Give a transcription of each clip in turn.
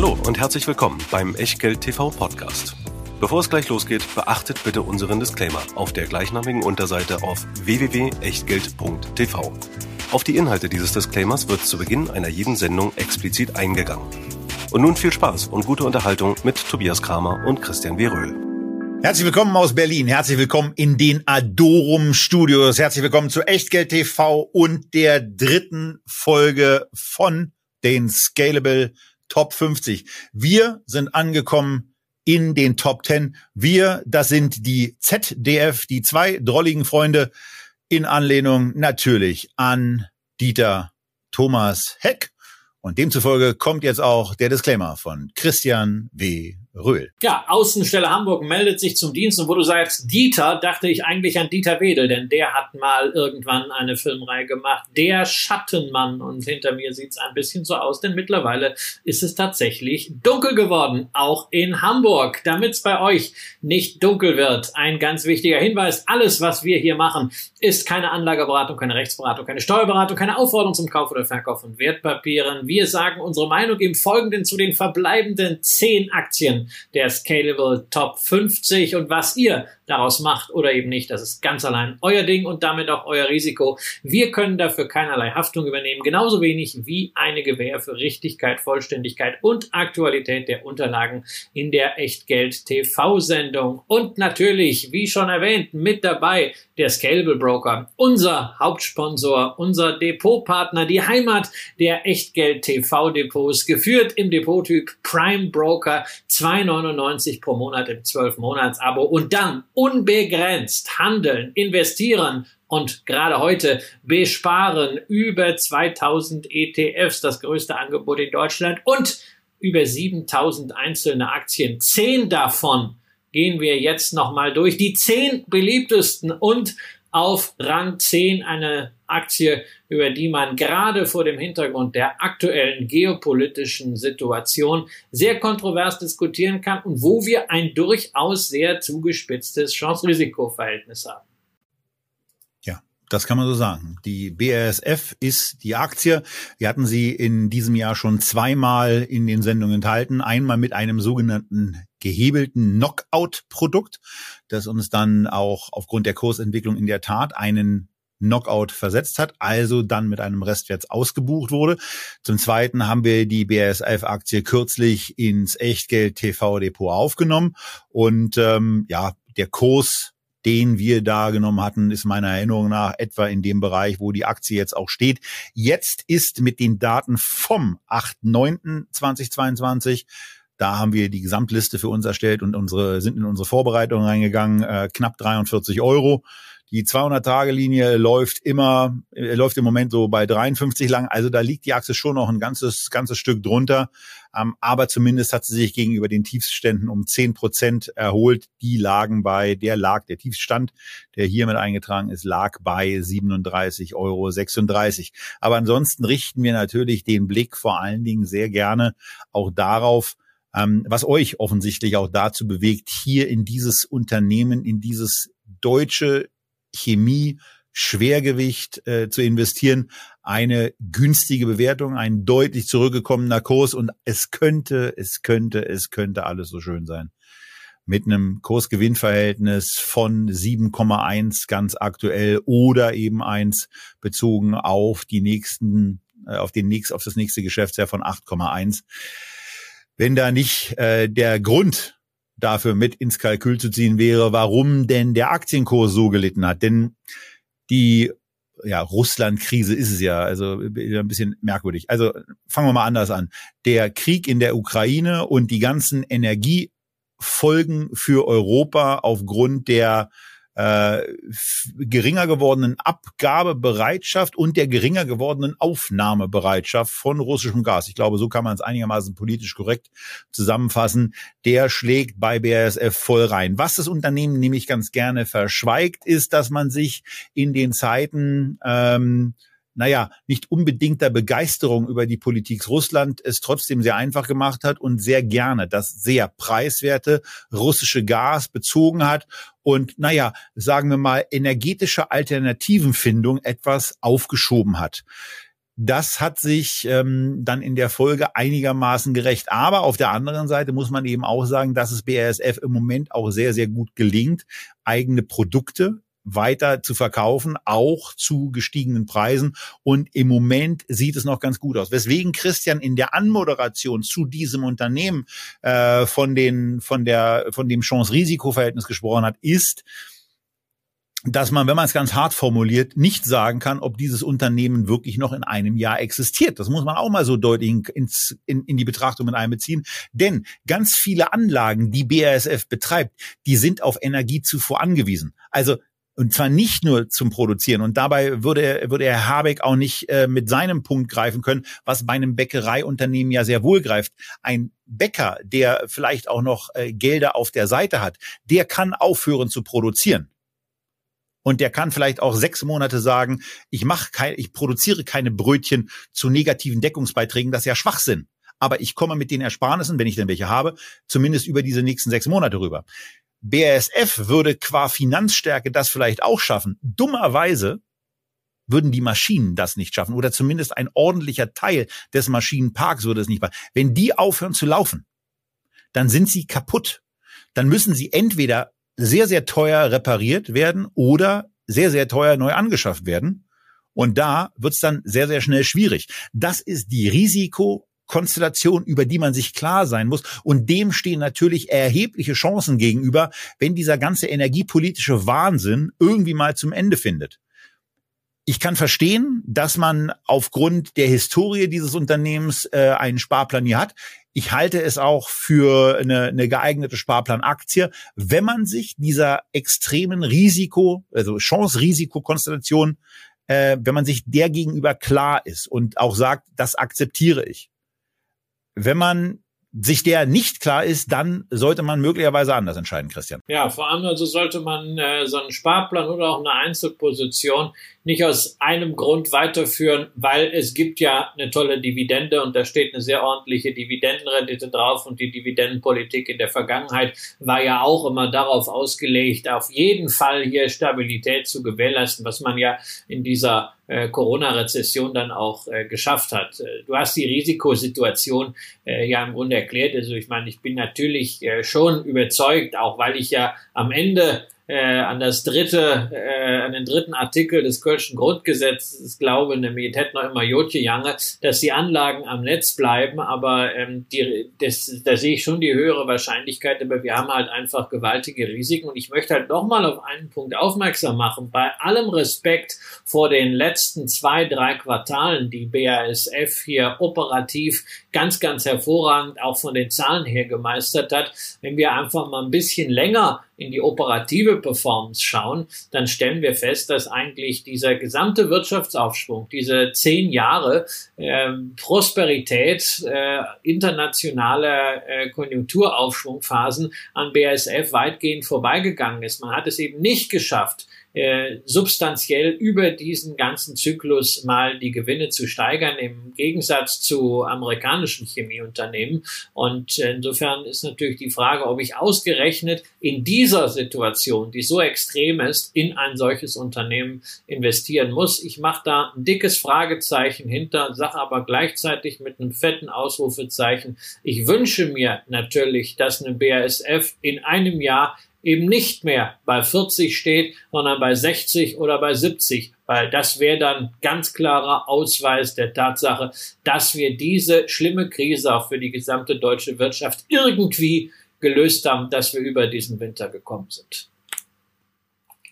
Hallo und herzlich willkommen beim Echtgeld TV Podcast. Bevor es gleich losgeht, beachtet bitte unseren Disclaimer auf der gleichnamigen Unterseite auf www.echtgeld.tv. Auf die Inhalte dieses Disclaimers wird zu Beginn einer jeden Sendung explizit eingegangen. Und nun viel Spaß und gute Unterhaltung mit Tobias Kramer und Christian W. Röhl. Herzlich willkommen aus Berlin. Herzlich willkommen in den Adorum Studios. Herzlich willkommen zu Echtgeld TV und der dritten Folge von den Scalable Top 50. Wir sind angekommen in den Top 10. Wir, das sind die ZDF, die zwei drolligen Freunde in Anlehnung natürlich an Dieter Thomas Heck. Und demzufolge kommt jetzt auch der Disclaimer von Christian W. Röhl. Ja, Außenstelle Hamburg meldet sich zum Dienst und wo du sagst Dieter, dachte ich eigentlich an Dieter Wedel, denn der hat mal irgendwann eine Filmreihe gemacht, Der Schattenmann und hinter mir sieht's ein bisschen so aus, denn mittlerweile ist es tatsächlich dunkel geworden, auch in Hamburg. Damit's bei euch nicht dunkel wird, ein ganz wichtiger Hinweis, alles was wir hier machen, ist keine Anlageberatung, keine Rechtsberatung, keine Steuerberatung, keine Aufforderung zum Kauf oder Verkauf von Wertpapieren. Wir sagen unsere Meinung im Folgenden zu den verbleibenden zehn Aktien der Scalable Top 50 und was ihr daraus macht oder eben nicht, das ist ganz allein euer Ding und damit auch euer Risiko. Wir können dafür keinerlei Haftung übernehmen, genauso wenig wie eine Gewähr für Richtigkeit, Vollständigkeit und Aktualität der Unterlagen in der Echtgeld TV-Sendung. Und natürlich, wie schon erwähnt, mit dabei der Scalable Broker, unser Hauptsponsor, unser Depotpartner, die Heimat der Echtgeld TV Depots, geführt im Depottyp Prime Broker 2 2,99 pro Monat im 12-Monats-Abo und dann unbegrenzt handeln, investieren und gerade heute besparen über 2000 ETFs, das größte Angebot in Deutschland und über 7000 einzelne Aktien. Zehn davon gehen wir jetzt nochmal durch. Die zehn beliebtesten und auf Rang 10 eine Aktie, über die man gerade vor dem Hintergrund der aktuellen geopolitischen Situation sehr kontrovers diskutieren kann und wo wir ein durchaus sehr zugespitztes Chance-Risiko-Verhältnis haben. Ja, das kann man so sagen. Die BASF ist die Aktie. Wir hatten sie in diesem Jahr schon zweimal in den Sendungen enthalten. Einmal mit einem sogenannten gehebelten Knockout-Produkt, das uns dann auch aufgrund der Kursentwicklung in der Tat einen Knockout versetzt hat, also dann mit einem Restwert ausgebucht wurde. Zum Zweiten haben wir die BASF-Aktie kürzlich ins Echtgeld TV-Depot aufgenommen und ähm, ja, der Kurs den wir da genommen hatten, ist meiner Erinnerung nach etwa in dem Bereich, wo die Aktie jetzt auch steht. Jetzt ist mit den Daten vom 8.9.2022 da haben wir die Gesamtliste für uns erstellt und unsere sind in unsere Vorbereitung reingegangen, äh, knapp 43 Euro. Die 200-Tage-Linie läuft immer, äh, läuft im Moment so bei 53 lang. Also da liegt die Achse schon noch ein ganzes, ganzes Stück drunter. Ähm, aber zumindest hat sie sich gegenüber den Tiefständen um 10 Prozent erholt. Die lagen bei, der lag, der Tiefstand, der hier mit eingetragen ist, lag bei 37,36 Euro. Aber ansonsten richten wir natürlich den Blick vor allen Dingen sehr gerne auch darauf, ähm, was euch offensichtlich auch dazu bewegt, hier in dieses Unternehmen, in dieses deutsche Chemie Schwergewicht äh, zu investieren, eine günstige Bewertung, ein deutlich zurückgekommener Kurs und es könnte, es könnte, es könnte alles so schön sein. Mit einem Kursgewinnverhältnis von 7,1 ganz aktuell oder eben eins bezogen auf die nächsten, äh, auf den nächsten, auf das nächste Geschäftsjahr von 8,1. Wenn da nicht äh, der Grund dafür mit ins Kalkül zu ziehen wäre, warum denn der Aktienkurs so gelitten hat. Denn die ja, Russland-Krise ist es ja, also ein bisschen merkwürdig. Also fangen wir mal anders an. Der Krieg in der Ukraine und die ganzen Energiefolgen für Europa aufgrund der äh, geringer gewordenen Abgabebereitschaft und der geringer gewordenen Aufnahmebereitschaft von russischem Gas. Ich glaube, so kann man es einigermaßen politisch korrekt zusammenfassen. Der schlägt bei BASF voll rein. Was das Unternehmen nämlich ganz gerne verschweigt, ist, dass man sich in den Zeiten ähm, naja, nicht unbedingter Begeisterung über die Politik Russland es trotzdem sehr einfach gemacht hat und sehr gerne das sehr preiswerte russische Gas bezogen hat und, naja, sagen wir mal, energetische Alternativenfindung etwas aufgeschoben hat. das hat sich ähm, dann in der Folge einigermaßen gerecht. Aber auf der anderen Seite muss man eben auch sagen, dass es BASF im Moment auch sehr, sehr gut gelingt, eigene Produkte weiter zu verkaufen, auch zu gestiegenen Preisen. Und im Moment sieht es noch ganz gut aus. Weswegen Christian in der Anmoderation zu diesem Unternehmen äh, von den von der von dem Chance-Risiko-Verhältnis gesprochen hat, ist, dass man, wenn man es ganz hart formuliert, nicht sagen kann, ob dieses Unternehmen wirklich noch in einem Jahr existiert. Das muss man auch mal so deutlich ins, in, in die Betrachtung mit einbeziehen. Denn ganz viele Anlagen, die BASF betreibt, die sind auf Energiezufuhr angewiesen. Also und zwar nicht nur zum Produzieren. Und dabei würde, würde Herr Habeck auch nicht äh, mit seinem Punkt greifen können, was bei einem Bäckereiunternehmen ja sehr wohl greift. Ein Bäcker, der vielleicht auch noch äh, Gelder auf der Seite hat, der kann aufhören zu produzieren. Und der kann vielleicht auch sechs Monate sagen, ich mache kein, ich produziere keine Brötchen zu negativen Deckungsbeiträgen, das ist ja Schwachsinn. Aber ich komme mit den Ersparnissen, wenn ich denn welche habe, zumindest über diese nächsten sechs Monate rüber. BASF würde qua Finanzstärke das vielleicht auch schaffen. Dummerweise würden die Maschinen das nicht schaffen oder zumindest ein ordentlicher Teil des Maschinenparks würde es nicht machen. Wenn die aufhören zu laufen, dann sind sie kaputt. Dann müssen sie entweder sehr, sehr teuer repariert werden oder sehr, sehr teuer neu angeschafft werden. Und da wird's dann sehr, sehr schnell schwierig. Das ist die Risiko- Konstellation, über die man sich klar sein muss. Und dem stehen natürlich erhebliche Chancen gegenüber, wenn dieser ganze energiepolitische Wahnsinn irgendwie mal zum Ende findet. Ich kann verstehen, dass man aufgrund der Historie dieses Unternehmens äh, einen Sparplan hier hat. Ich halte es auch für eine, eine geeignete Sparplanaktie, wenn man sich dieser extremen Risiko, also Chance-Risiko-Konstellation, äh, wenn man sich der gegenüber klar ist und auch sagt, das akzeptiere ich. Wenn man sich der nicht klar ist, dann sollte man möglicherweise anders entscheiden, Christian. Ja, vor allem also sollte man äh, so einen Sparplan oder auch eine Einzelposition nicht aus einem Grund weiterführen, weil es gibt ja eine tolle Dividende und da steht eine sehr ordentliche Dividendenrendite drauf und die Dividendenpolitik in der Vergangenheit war ja auch immer darauf ausgelegt, auf jeden Fall hier Stabilität zu gewährleisten, was man ja in dieser äh, Corona-Rezession dann auch äh, geschafft hat. Äh, du hast die Risikosituation äh, ja im Grunde erklärt. Also ich meine, ich bin natürlich äh, schon überzeugt, auch weil ich ja am Ende äh, an das dritte, äh, an den dritten Artikel des Kölschen Grundgesetzes. Glaube, nämlich hätte noch immer Jotje Jange, dass die Anlagen am Netz bleiben, aber ähm, die, das, da sehe ich schon die höhere Wahrscheinlichkeit, aber wir haben halt einfach gewaltige Risiken. Und ich möchte halt nochmal auf einen Punkt aufmerksam machen. Bei allem Respekt vor den letzten zwei, drei Quartalen, die BASF hier operativ ganz, ganz hervorragend auch von den Zahlen her gemeistert hat, wenn wir einfach mal ein bisschen länger in die operative Performance schauen, dann stellen wir fest, dass eigentlich dieser gesamte Wirtschaftsaufschwung, diese zehn Jahre äh, Prosperität, äh, internationale äh, Konjunkturaufschwungphasen an BASF weitgehend vorbeigegangen ist. Man hat es eben nicht geschafft, äh, substanziell über diesen ganzen Zyklus mal die Gewinne zu steigern, im Gegensatz zu amerikanischen Chemieunternehmen. Und insofern ist natürlich die Frage, ob ich ausgerechnet in dieser Situation, die so extrem ist, in ein solches Unternehmen investieren muss. Ich mache da ein dickes Fragezeichen hinter, sage aber gleichzeitig mit einem fetten Ausrufezeichen. Ich wünsche mir natürlich, dass eine BASF in einem Jahr eben nicht mehr bei 40 steht, sondern bei 60 oder bei 70, weil das wäre dann ganz klarer Ausweis der Tatsache, dass wir diese schlimme Krise auch für die gesamte deutsche Wirtschaft irgendwie gelöst haben, dass wir über diesen Winter gekommen sind.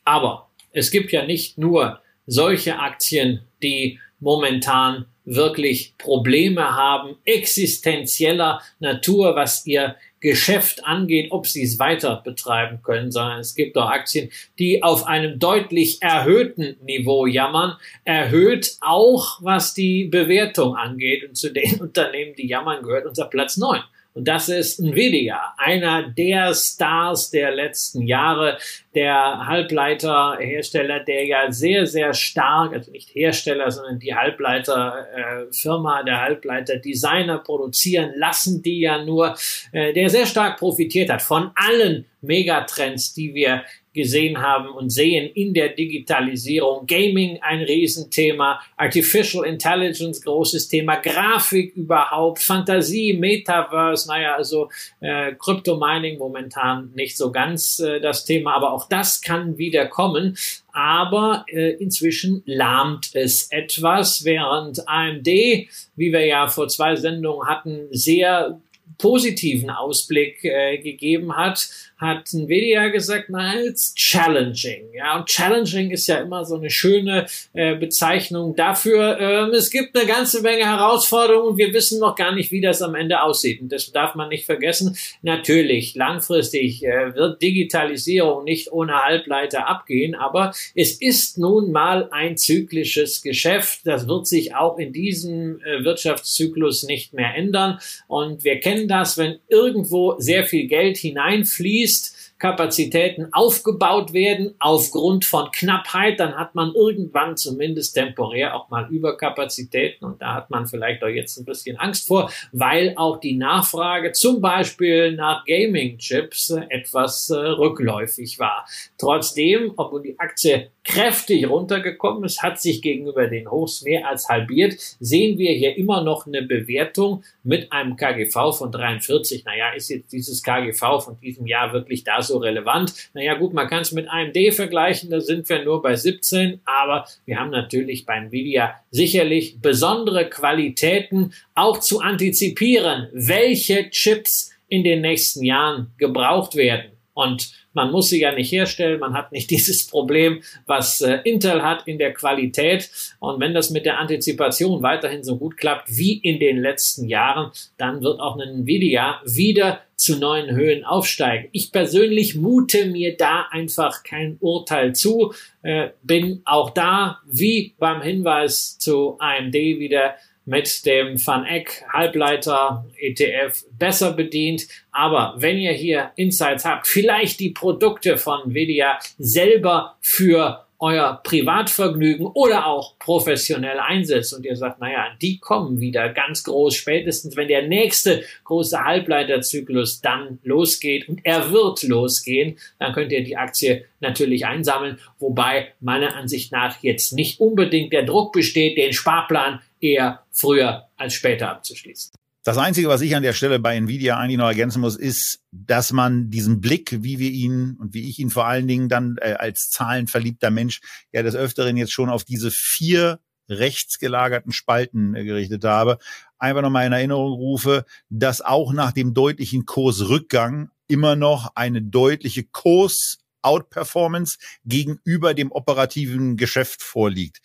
Aber es gibt ja nicht nur solche Aktien, die momentan wirklich Probleme haben, existenzieller Natur, was ihr Geschäft angeht, ob sie es weiter betreiben können, sondern es gibt auch Aktien, die auf einem deutlich erhöhten Niveau jammern, erhöht auch was die Bewertung angeht. Und zu den Unternehmen, die jammern, gehört unser Platz 9. Und das ist Nvidia, einer der Stars der letzten Jahre, der Halbleiterhersteller, der ja sehr, sehr stark, also nicht Hersteller, sondern die Halbleiterfirma, äh, der Halbleiterdesigner produzieren lassen, die ja nur, äh, der sehr stark profitiert hat von allen Megatrends, die wir gesehen haben und sehen in der Digitalisierung. Gaming ein Riesenthema, Artificial Intelligence großes Thema, Grafik überhaupt, Fantasie, Metaverse, naja, also äh, Crypto Mining momentan nicht so ganz äh, das Thema, aber auch das kann wieder kommen. Aber äh, inzwischen lahmt es etwas, während AMD, wie wir ja vor zwei Sendungen hatten, sehr positiven Ausblick äh, gegeben hat, hat Nvidia gesagt, na, it's challenging. Ja, und challenging ist ja immer so eine schöne äh, Bezeichnung dafür. Ähm, es gibt eine ganze Menge Herausforderungen und wir wissen noch gar nicht, wie das am Ende aussieht. Und das darf man nicht vergessen. Natürlich, langfristig äh, wird Digitalisierung nicht ohne Halbleiter abgehen, aber es ist nun mal ein zyklisches Geschäft. Das wird sich auch in diesem äh, Wirtschaftszyklus nicht mehr ändern. Und wir kennen das, wenn irgendwo sehr viel Geld hineinfließt, fließt, Kapazitäten aufgebaut werden aufgrund von Knappheit, dann hat man irgendwann zumindest temporär auch mal Überkapazitäten und da hat man vielleicht auch jetzt ein bisschen Angst vor, weil auch die Nachfrage zum Beispiel nach Gaming-Chips etwas äh, rückläufig war. Trotzdem, obwohl die Aktie kräftig runtergekommen ist, hat sich gegenüber den Hochs mehr als halbiert, sehen wir hier immer noch eine Bewertung mit einem KGV von 43. Naja, ist jetzt dieses KGV von diesem Jahr wirklich da so relevant? Naja, gut, man kann es mit AMD vergleichen, da sind wir nur bei 17, aber wir haben natürlich bei Nvidia sicherlich besondere Qualitäten, auch zu antizipieren, welche Chips in den nächsten Jahren gebraucht werden. Und man muss sie ja nicht herstellen, man hat nicht dieses Problem, was äh, Intel hat in der Qualität. Und wenn das mit der Antizipation weiterhin so gut klappt wie in den letzten Jahren, dann wird auch ein Nvidia wieder zu neuen Höhen aufsteigen. Ich persönlich mute mir da einfach kein Urteil zu, äh, bin auch da, wie beim Hinweis zu AMD wieder mit dem Van Halbleiter ETF besser bedient. Aber wenn ihr hier Insights habt, vielleicht die Produkte von Nvidia selber für euer Privatvergnügen oder auch professionell einsetzt und ihr sagt, naja, die kommen wieder ganz groß, spätestens wenn der nächste große Halbleiterzyklus dann losgeht und er wird losgehen, dann könnt ihr die Aktie natürlich einsammeln, wobei meiner Ansicht nach jetzt nicht unbedingt der Druck besteht, den Sparplan eher früher als später abzuschließen. Das Einzige, was ich an der Stelle bei Nvidia eigentlich noch ergänzen muss, ist, dass man diesen Blick, wie wir ihn und wie ich ihn vor allen Dingen dann äh, als zahlenverliebter Mensch ja des Öfteren jetzt schon auf diese vier rechts gelagerten Spalten äh, gerichtet habe, einfach nochmal in Erinnerung rufe, dass auch nach dem deutlichen Kursrückgang immer noch eine deutliche Kurs Outperformance gegenüber dem operativen Geschäft vorliegt.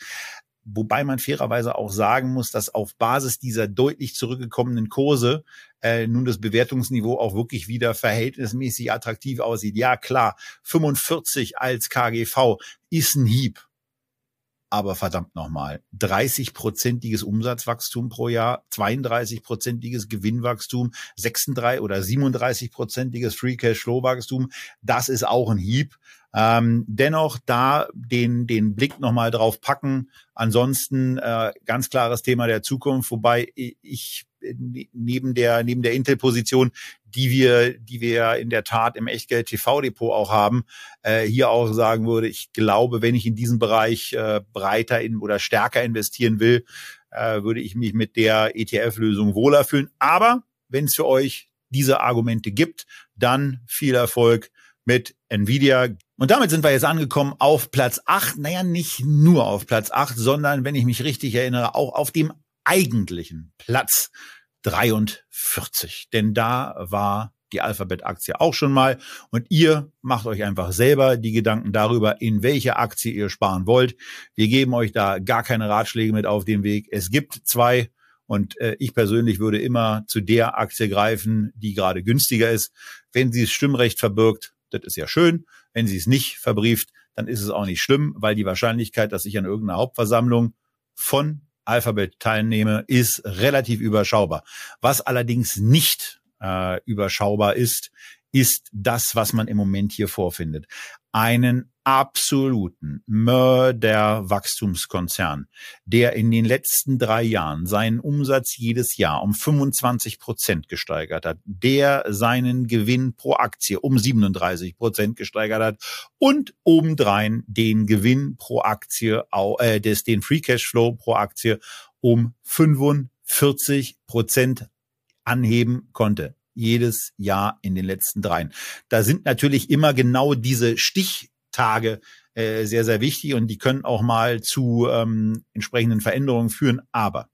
Wobei man fairerweise auch sagen muss, dass auf Basis dieser deutlich zurückgekommenen Kurse äh, nun das Bewertungsniveau auch wirklich wieder verhältnismäßig attraktiv aussieht. Ja klar, 45 als KGV ist ein Hieb. Aber verdammt nochmal, 30-prozentiges Umsatzwachstum pro Jahr, 32-prozentiges Gewinnwachstum, 36 oder 37-prozentiges Free Cash-Flow Wachstum, das ist auch ein Hieb. Ähm, dennoch da den, den Blick nochmal drauf packen. Ansonsten äh, ganz klares Thema der Zukunft, wobei ich neben der neben der Intel-Position, die wir die wir in der Tat im Echtgeld TV-Depot auch haben, äh, hier auch sagen würde, ich glaube, wenn ich in diesen Bereich äh, breiter in, oder stärker investieren will, äh, würde ich mich mit der ETF-Lösung wohler fühlen. Aber wenn es für euch diese Argumente gibt, dann viel Erfolg mit Nvidia. Und damit sind wir jetzt angekommen auf Platz 8. Naja, nicht nur auf Platz 8, sondern, wenn ich mich richtig erinnere, auch auf dem eigentlichen Platz 43. Denn da war die Alphabet-Aktie auch schon mal. Und ihr macht euch einfach selber die Gedanken darüber, in welche Aktie ihr sparen wollt. Wir geben euch da gar keine Ratschläge mit auf den Weg. Es gibt zwei. Und äh, ich persönlich würde immer zu der Aktie greifen, die gerade günstiger ist. Wenn sie das Stimmrecht verbirgt, das ist ja schön. Wenn sie es nicht verbrieft, dann ist es auch nicht schlimm, weil die Wahrscheinlichkeit, dass ich an irgendeiner Hauptversammlung von Alphabet teilnehme, ist relativ überschaubar. Was allerdings nicht äh, überschaubar ist, ist das, was man im Moment hier vorfindet. Einen absoluten Mörderwachstumskonzern, der in den letzten drei Jahren seinen Umsatz jedes Jahr um 25 Prozent gesteigert hat, der seinen Gewinn pro Aktie um 37 Prozent gesteigert hat und obendrein den Gewinn pro Aktie, äh, des, den Free Cashflow pro Aktie um 45 Prozent anheben konnte jedes Jahr in den letzten dreien. Da sind natürlich immer genau diese Stichtage äh, sehr, sehr wichtig und die können auch mal zu ähm, entsprechenden Veränderungen führen. Aber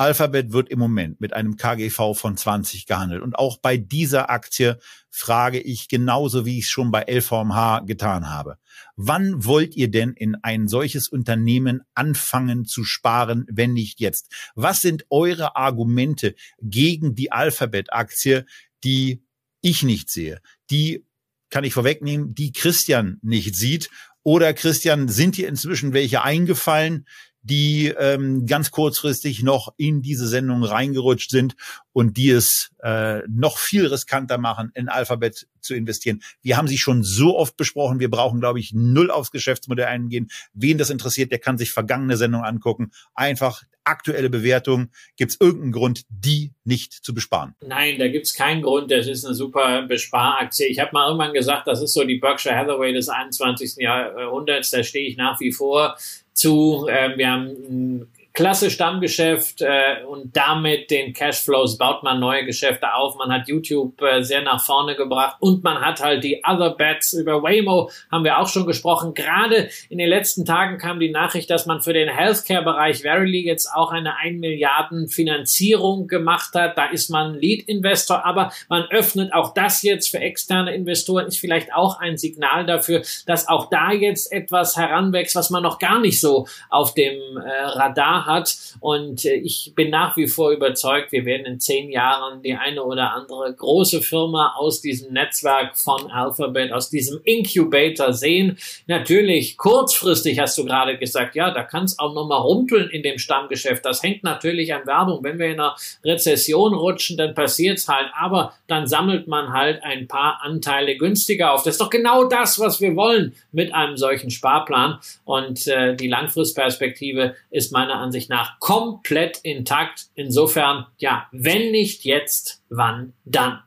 Alphabet wird im Moment mit einem KGV von 20 gehandelt. Und auch bei dieser Aktie frage ich genauso, wie ich es schon bei LVMH getan habe. Wann wollt ihr denn in ein solches Unternehmen anfangen zu sparen, wenn nicht jetzt? Was sind eure Argumente gegen die Alphabet-Aktie, die ich nicht sehe, die kann ich vorwegnehmen, die Christian nicht sieht. Oder Christian, sind dir inzwischen welche eingefallen, die ähm, ganz kurzfristig noch in diese Sendung reingerutscht sind und die es äh, noch viel riskanter machen, in Alphabet zu investieren. Wir haben sie schon so oft besprochen. Wir brauchen, glaube ich, null aufs Geschäftsmodell eingehen. Wen das interessiert, der kann sich vergangene Sendungen angucken. Einfach aktuelle Bewertung. Gibt es irgendeinen Grund, die nicht zu besparen? Nein, da gibt es keinen Grund. Das ist eine super Besparaktie. Ich habe mal irgendwann gesagt, das ist so die Berkshire Hathaway des 21. Jahrhunderts. Da stehe ich nach wie vor zu. Äh, wir haben klasse Stammgeschäft äh, und damit den Cashflows baut man neue Geschäfte auf. Man hat YouTube äh, sehr nach vorne gebracht und man hat halt die Other Bets über Waymo, haben wir auch schon gesprochen. Gerade in den letzten Tagen kam die Nachricht, dass man für den Healthcare-Bereich Verily jetzt auch eine 1 Milliarden Finanzierung gemacht hat. Da ist man Lead-Investor, aber man öffnet auch das jetzt für externe Investoren, ist vielleicht auch ein Signal dafür, dass auch da jetzt etwas heranwächst, was man noch gar nicht so auf dem äh, Radar hat. Und äh, ich bin nach wie vor überzeugt, wir werden in zehn Jahren die eine oder andere große Firma aus diesem Netzwerk von Alphabet, aus diesem Incubator sehen. Natürlich, kurzfristig hast du gerade gesagt, ja, da kann es auch nochmal rumpeln in dem Stammgeschäft. Das hängt natürlich an Werbung. Wenn wir in einer Rezession rutschen, dann passiert es halt. Aber dann sammelt man halt ein paar Anteile günstiger auf. Das ist doch genau das, was wir wollen mit einem solchen Sparplan. Und äh, die Langfristperspektive ist meiner Ansicht Ansicht nach komplett intakt. Insofern, ja, wenn nicht jetzt, wann dann?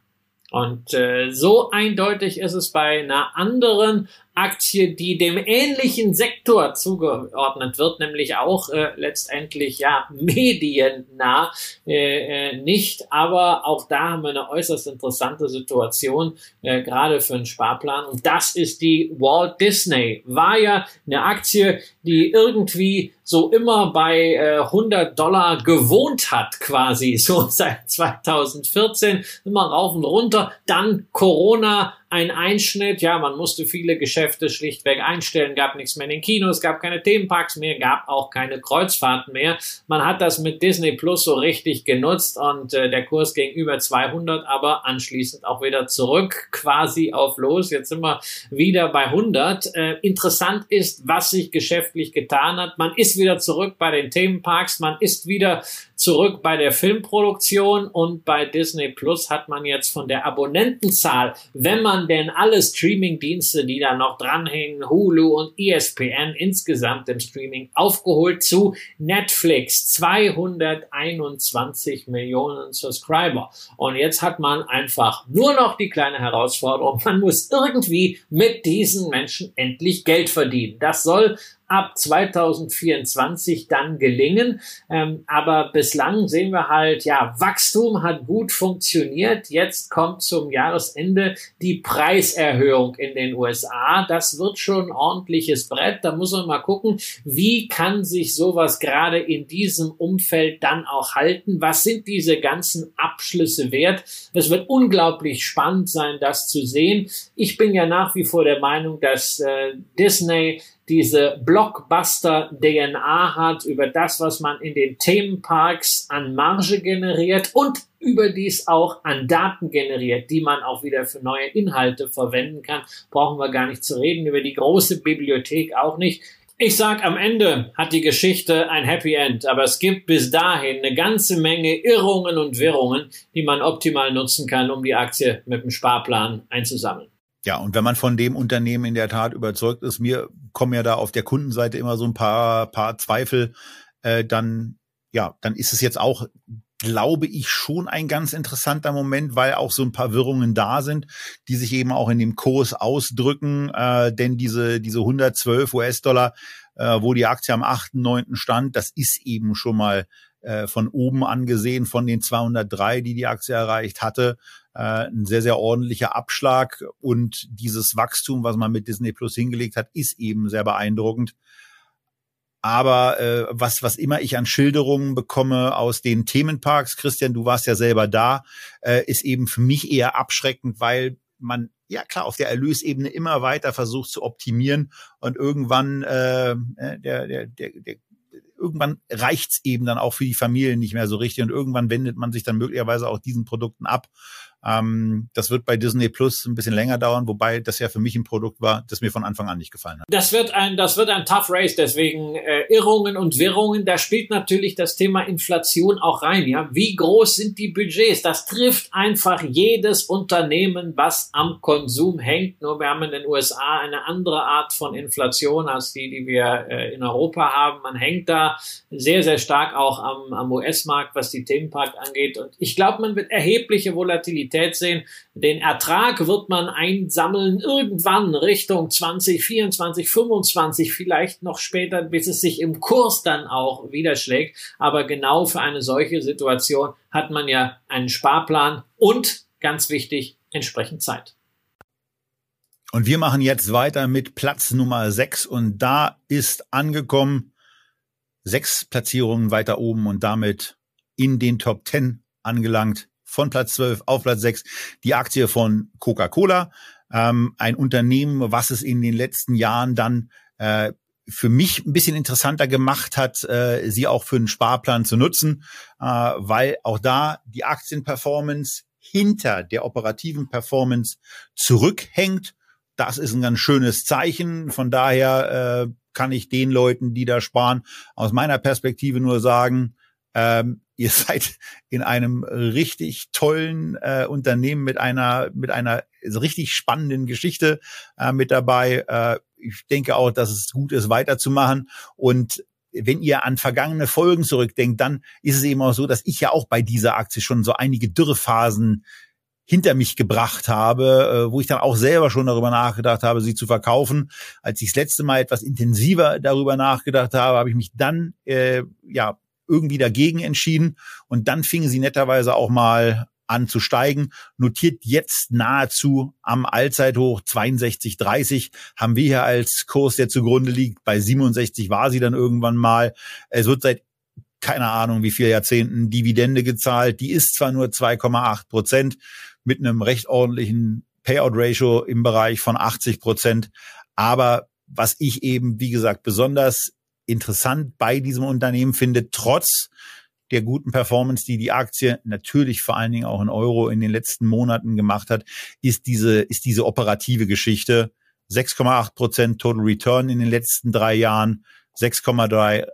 Und äh, so eindeutig ist es bei einer anderen Aktie, die dem ähnlichen Sektor zugeordnet wird, nämlich auch äh, letztendlich ja mediennah äh, äh, nicht, aber auch da haben wir eine äußerst interessante Situation, äh, gerade für einen Sparplan. Und das ist die Walt Disney. War ja eine Aktie, die irgendwie so immer bei äh, 100 Dollar gewohnt hat, quasi so seit 2014, immer rauf und runter, dann Corona ein Einschnitt. Ja, man musste viele Geschäfte schlichtweg einstellen, gab nichts mehr in den Kinos, gab keine Themenparks mehr, gab auch keine Kreuzfahrten mehr. Man hat das mit Disney Plus so richtig genutzt und äh, der Kurs ging über 200, aber anschließend auch wieder zurück, quasi auf los. Jetzt sind wir wieder bei 100. Äh, interessant ist, was sich geschäftlich getan hat. Man ist wieder zurück bei den Themenparks, man ist wieder zurück bei der Filmproduktion und bei Disney Plus hat man jetzt von der Abonnentenzahl, wenn man denn alle Streaming-Dienste, die da noch dranhängen, Hulu und ESPN insgesamt im Streaming aufgeholt zu Netflix 221 Millionen Subscriber. Und jetzt hat man einfach nur noch die kleine Herausforderung, man muss irgendwie mit diesen Menschen endlich Geld verdienen. Das soll ab 2024 dann gelingen. Ähm, aber bislang sehen wir halt, ja, Wachstum hat gut funktioniert. Jetzt kommt zum Jahresende die Preiserhöhung in den USA. Das wird schon ein ordentliches Brett. Da muss man mal gucken, wie kann sich sowas gerade in diesem Umfeld dann auch halten? Was sind diese ganzen Abschlüsse wert? Es wird unglaublich spannend sein, das zu sehen. Ich bin ja nach wie vor der Meinung, dass äh, Disney diese Blockbuster-DNA hat über das, was man in den Themenparks an Marge generiert und überdies auch an Daten generiert, die man auch wieder für neue Inhalte verwenden kann. Brauchen wir gar nicht zu reden, über die große Bibliothek auch nicht. Ich sag, am Ende hat die Geschichte ein Happy End, aber es gibt bis dahin eine ganze Menge Irrungen und Wirrungen, die man optimal nutzen kann, um die Aktie mit dem Sparplan einzusammeln. Ja, und wenn man von dem Unternehmen in der Tat überzeugt ist, mir kommen ja da auf der Kundenseite immer so ein paar, paar Zweifel, äh, dann, ja, dann ist es jetzt auch glaube ich, schon ein ganz interessanter Moment, weil auch so ein paar Wirrungen da sind, die sich eben auch in dem Kurs ausdrücken. Äh, denn diese, diese 112 US-Dollar, äh, wo die Aktie am 8.9. stand, das ist eben schon mal äh, von oben angesehen von den 203, die die Aktie erreicht hatte, äh, ein sehr, sehr ordentlicher Abschlag. Und dieses Wachstum, was man mit Disney Plus hingelegt hat, ist eben sehr beeindruckend. Aber äh, was, was immer ich an Schilderungen bekomme aus den Themenparks, Christian, du warst ja selber da, äh, ist eben für mich eher abschreckend, weil man ja klar auf der Erlösebene immer weiter versucht zu optimieren und irgendwann äh, äh der, der, der, der irgendwann reicht's eben dann auch für die Familien nicht mehr so richtig und irgendwann wendet man sich dann möglicherweise auch diesen Produkten ab ähm, das wird bei Disney Plus ein bisschen länger dauern, wobei das ja für mich ein Produkt war, das mir von Anfang an nicht gefallen hat. Das wird ein, das wird ein Tough Race, deswegen äh, Irrungen und Wirrungen. Da spielt natürlich das Thema Inflation auch rein. Ja, wie groß sind die Budgets? Das trifft einfach jedes Unternehmen, was am Konsum hängt. Nur wir haben in den USA eine andere Art von Inflation als die, die wir äh, in Europa haben. Man hängt da sehr, sehr stark auch am, am US-Markt, was die Themenpark angeht. Und ich glaube, man wird erhebliche Volatilität Liquidität sehen. Den Ertrag wird man einsammeln irgendwann Richtung 2024, 25, vielleicht noch später, bis es sich im Kurs dann auch widerschlägt. Aber genau für eine solche Situation hat man ja einen Sparplan und ganz wichtig, entsprechend Zeit. Und wir machen jetzt weiter mit Platz Nummer 6 und da ist angekommen sechs Platzierungen weiter oben und damit in den Top 10 angelangt von Platz 12 auf Platz 6 die Aktie von Coca-Cola. Ähm, ein Unternehmen, was es in den letzten Jahren dann äh, für mich ein bisschen interessanter gemacht hat, äh, sie auch für einen Sparplan zu nutzen, äh, weil auch da die Aktienperformance hinter der operativen Performance zurückhängt. Das ist ein ganz schönes Zeichen. Von daher äh, kann ich den Leuten, die da sparen, aus meiner Perspektive nur sagen, ähm, ihr seid in einem richtig tollen äh, Unternehmen mit einer mit einer richtig spannenden Geschichte äh, mit dabei. Äh, ich denke auch, dass es gut ist, weiterzumachen. Und wenn ihr an vergangene Folgen zurückdenkt, dann ist es eben auch so, dass ich ja auch bei dieser Aktie schon so einige Dürrephasen hinter mich gebracht habe, äh, wo ich dann auch selber schon darüber nachgedacht habe, sie zu verkaufen. Als ich das letzte Mal etwas intensiver darüber nachgedacht habe, habe ich mich dann äh, ja irgendwie dagegen entschieden und dann fingen sie netterweise auch mal an zu steigen, notiert jetzt nahezu am Allzeithoch 62,30 haben wir hier als Kurs, der zugrunde liegt. Bei 67 war sie dann irgendwann mal. Es wird seit keine Ahnung wie viel Jahrzehnten Dividende gezahlt. Die ist zwar nur 2,8 Prozent mit einem recht ordentlichen Payout-Ratio im Bereich von 80 Prozent. Aber was ich eben, wie gesagt, besonders interessant bei diesem Unternehmen finde, trotz der guten Performance, die die Aktie natürlich vor allen Dingen auch in Euro in den letzten Monaten gemacht hat, ist diese, ist diese operative Geschichte. 6,8 Prozent Total Return in den letzten drei Jahren, 6,3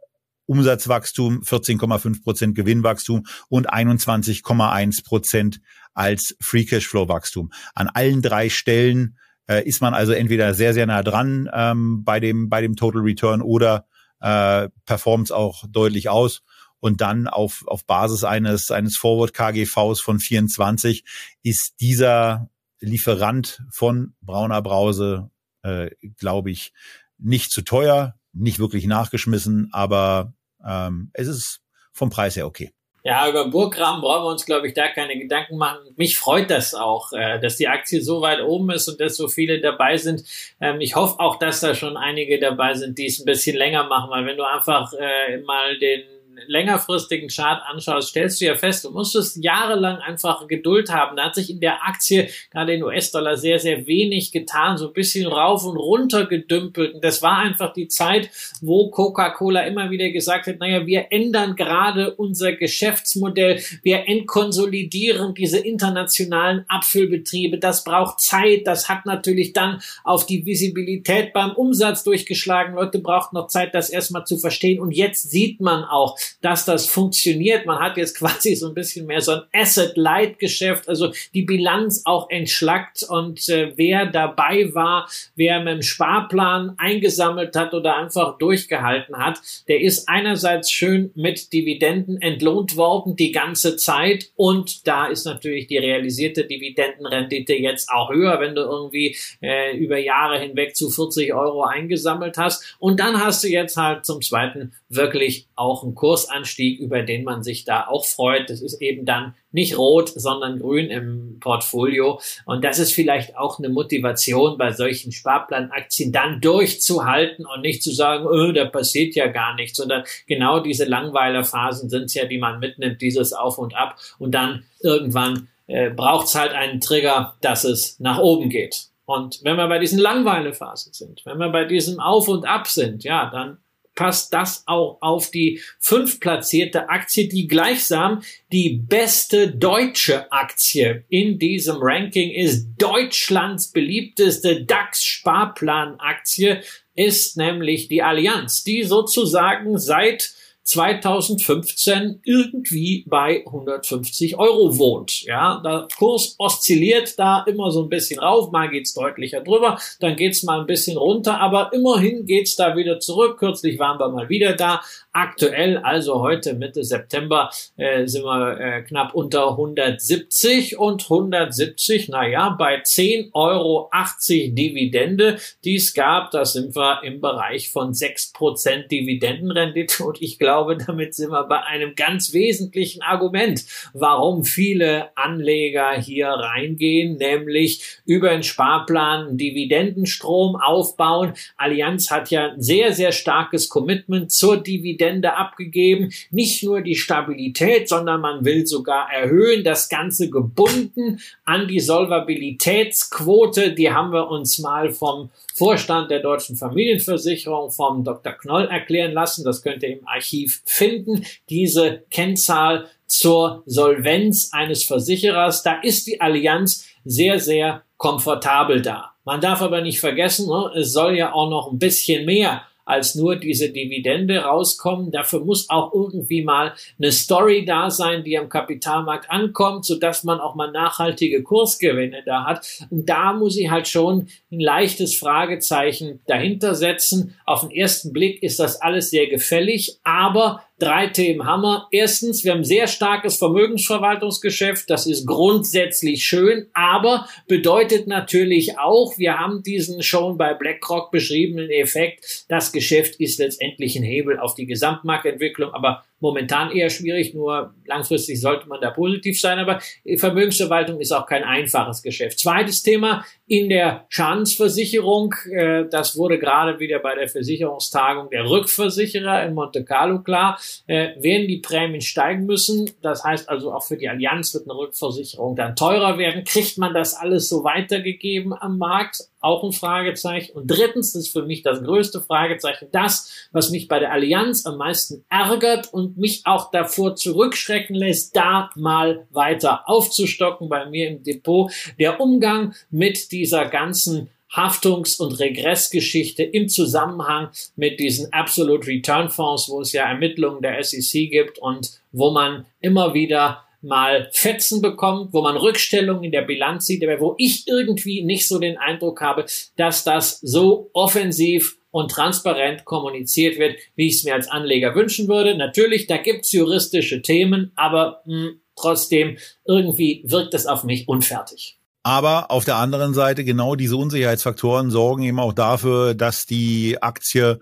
Umsatzwachstum, 14,5 Prozent Gewinnwachstum und 21,1 Prozent als Free Cashflow Wachstum. An allen drei Stellen äh, ist man also entweder sehr, sehr nah dran ähm, bei dem, bei dem Total Return oder äh, performt auch deutlich aus. Und dann auf, auf Basis eines, eines Forward KGVs von 24 ist dieser Lieferant von Brauner Brause, äh, glaube ich, nicht zu teuer, nicht wirklich nachgeschmissen, aber ähm, es ist vom Preis her okay. Ja, über Burggraben brauchen wir uns, glaube ich, da keine Gedanken machen. Mich freut das auch, äh, dass die Aktie so weit oben ist und dass so viele dabei sind. Ähm, ich hoffe auch, dass da schon einige dabei sind, die es ein bisschen länger machen, weil wenn du einfach äh, mal den längerfristigen Chart anschaust, stellst du ja fest, du musstest jahrelang einfach Geduld haben. Da hat sich in der Aktie gerade in US-Dollar sehr, sehr wenig getan, so ein bisschen rauf und runter gedümpelt. Und das war einfach die Zeit, wo Coca-Cola immer wieder gesagt hat, naja, wir ändern gerade unser Geschäftsmodell, wir entkonsolidieren diese internationalen Abfüllbetriebe. Das braucht Zeit, das hat natürlich dann auf die Visibilität beim Umsatz durchgeschlagen. Leute brauchten noch Zeit, das erstmal zu verstehen. Und jetzt sieht man auch, dass das funktioniert. Man hat jetzt quasi so ein bisschen mehr so ein Asset-Light-Geschäft, also die Bilanz auch entschlackt. Und äh, wer dabei war, wer mit dem Sparplan eingesammelt hat oder einfach durchgehalten hat, der ist einerseits schön mit Dividenden entlohnt worden die ganze Zeit. Und da ist natürlich die realisierte Dividendenrendite jetzt auch höher, wenn du irgendwie äh, über Jahre hinweg zu 40 Euro eingesammelt hast. Und dann hast du jetzt halt zum zweiten wirklich auch einen Kursanstieg, über den man sich da auch freut. Das ist eben dann nicht rot, sondern grün im Portfolio. Und das ist vielleicht auch eine Motivation bei solchen Sparplanaktien dann durchzuhalten und nicht zu sagen, oh, da passiert ja gar nichts, sondern genau diese Langweilerphasen sind es ja, die man mitnimmt, dieses Auf und Ab. Und dann irgendwann äh, braucht es halt einen Trigger, dass es nach oben geht. Und wenn wir bei diesen Langweilephasen sind, wenn wir bei diesem Auf und Ab sind, ja, dann passt das auch auf die fünf platzierte Aktie, die gleichsam die beste deutsche Aktie in diesem Ranking ist. Deutschlands beliebteste DAX-Sparplan-Aktie ist nämlich die Allianz, die sozusagen seit 2015 irgendwie bei 150 Euro wohnt. Ja, der Kurs oszilliert da immer so ein bisschen rauf, mal geht's deutlicher drüber, dann geht's mal ein bisschen runter, aber immerhin geht's da wieder zurück. Kürzlich waren wir mal wieder da. Aktuell, also heute Mitte September, äh, sind wir äh, knapp unter 170 und 170, naja, bei 10,80 Euro Dividende, die es gab, da sind wir im Bereich von 6% Dividendenrendite und ich glaube, damit sind wir bei einem ganz wesentlichen Argument, warum viele Anleger hier reingehen, nämlich über den Sparplan Dividendenstrom aufbauen. Allianz hat ja ein sehr, sehr starkes Commitment zur Dividende abgegeben. Nicht nur die Stabilität, sondern man will sogar erhöhen. Das Ganze gebunden an die Solvabilitätsquote. Die haben wir uns mal vom Vorstand der Deutschen Familienversicherung vom Dr. Knoll erklären lassen. Das könnt ihr im Archiv finden. Diese Kennzahl zur Solvenz eines Versicherers. Da ist die Allianz sehr, sehr komfortabel da. Man darf aber nicht vergessen, ne, es soll ja auch noch ein bisschen mehr als nur diese Dividende rauskommen. Dafür muss auch irgendwie mal eine Story da sein, die am Kapitalmarkt ankommt, so dass man auch mal nachhaltige Kursgewinne da hat. Und da muss ich halt schon ein leichtes Fragezeichen dahinter setzen. Auf den ersten Blick ist das alles sehr gefällig, aber Drei Themen haben wir. Erstens, wir haben sehr starkes Vermögensverwaltungsgeschäft. Das ist grundsätzlich schön, aber bedeutet natürlich auch, wir haben diesen schon bei BlackRock beschriebenen Effekt. Das Geschäft ist letztendlich ein Hebel auf die Gesamtmarktentwicklung, aber momentan eher schwierig, nur langfristig sollte man da positiv sein, aber Vermögensverwaltung ist auch kein einfaches Geschäft. Zweites Thema in der Schadensversicherung, äh, das wurde gerade wieder bei der Versicherungstagung der Rückversicherer in Monte Carlo klar, äh, werden die Prämien steigen müssen. Das heißt also auch für die Allianz wird eine Rückversicherung dann teurer werden. Kriegt man das alles so weitergegeben am Markt? Auch ein Fragezeichen. Und drittens, ist für mich das größte Fragezeichen, das, was mich bei der Allianz am meisten ärgert und mich auch davor zurückschrecken lässt, da mal weiter aufzustocken bei mir im Depot, der Umgang mit dieser ganzen Haftungs- und Regressgeschichte im Zusammenhang mit diesen Absolute Return Fonds, wo es ja Ermittlungen der SEC gibt und wo man immer wieder mal Fetzen bekommt, wo man Rückstellungen in der Bilanz sieht, aber wo ich irgendwie nicht so den Eindruck habe, dass das so offensiv und transparent kommuniziert wird, wie ich es mir als Anleger wünschen würde. Natürlich, da gibt's juristische Themen, aber mh, hm, trotzdem irgendwie wirkt es auf mich unfertig. Aber auf der anderen Seite genau diese Unsicherheitsfaktoren sorgen eben auch dafür, dass die Aktie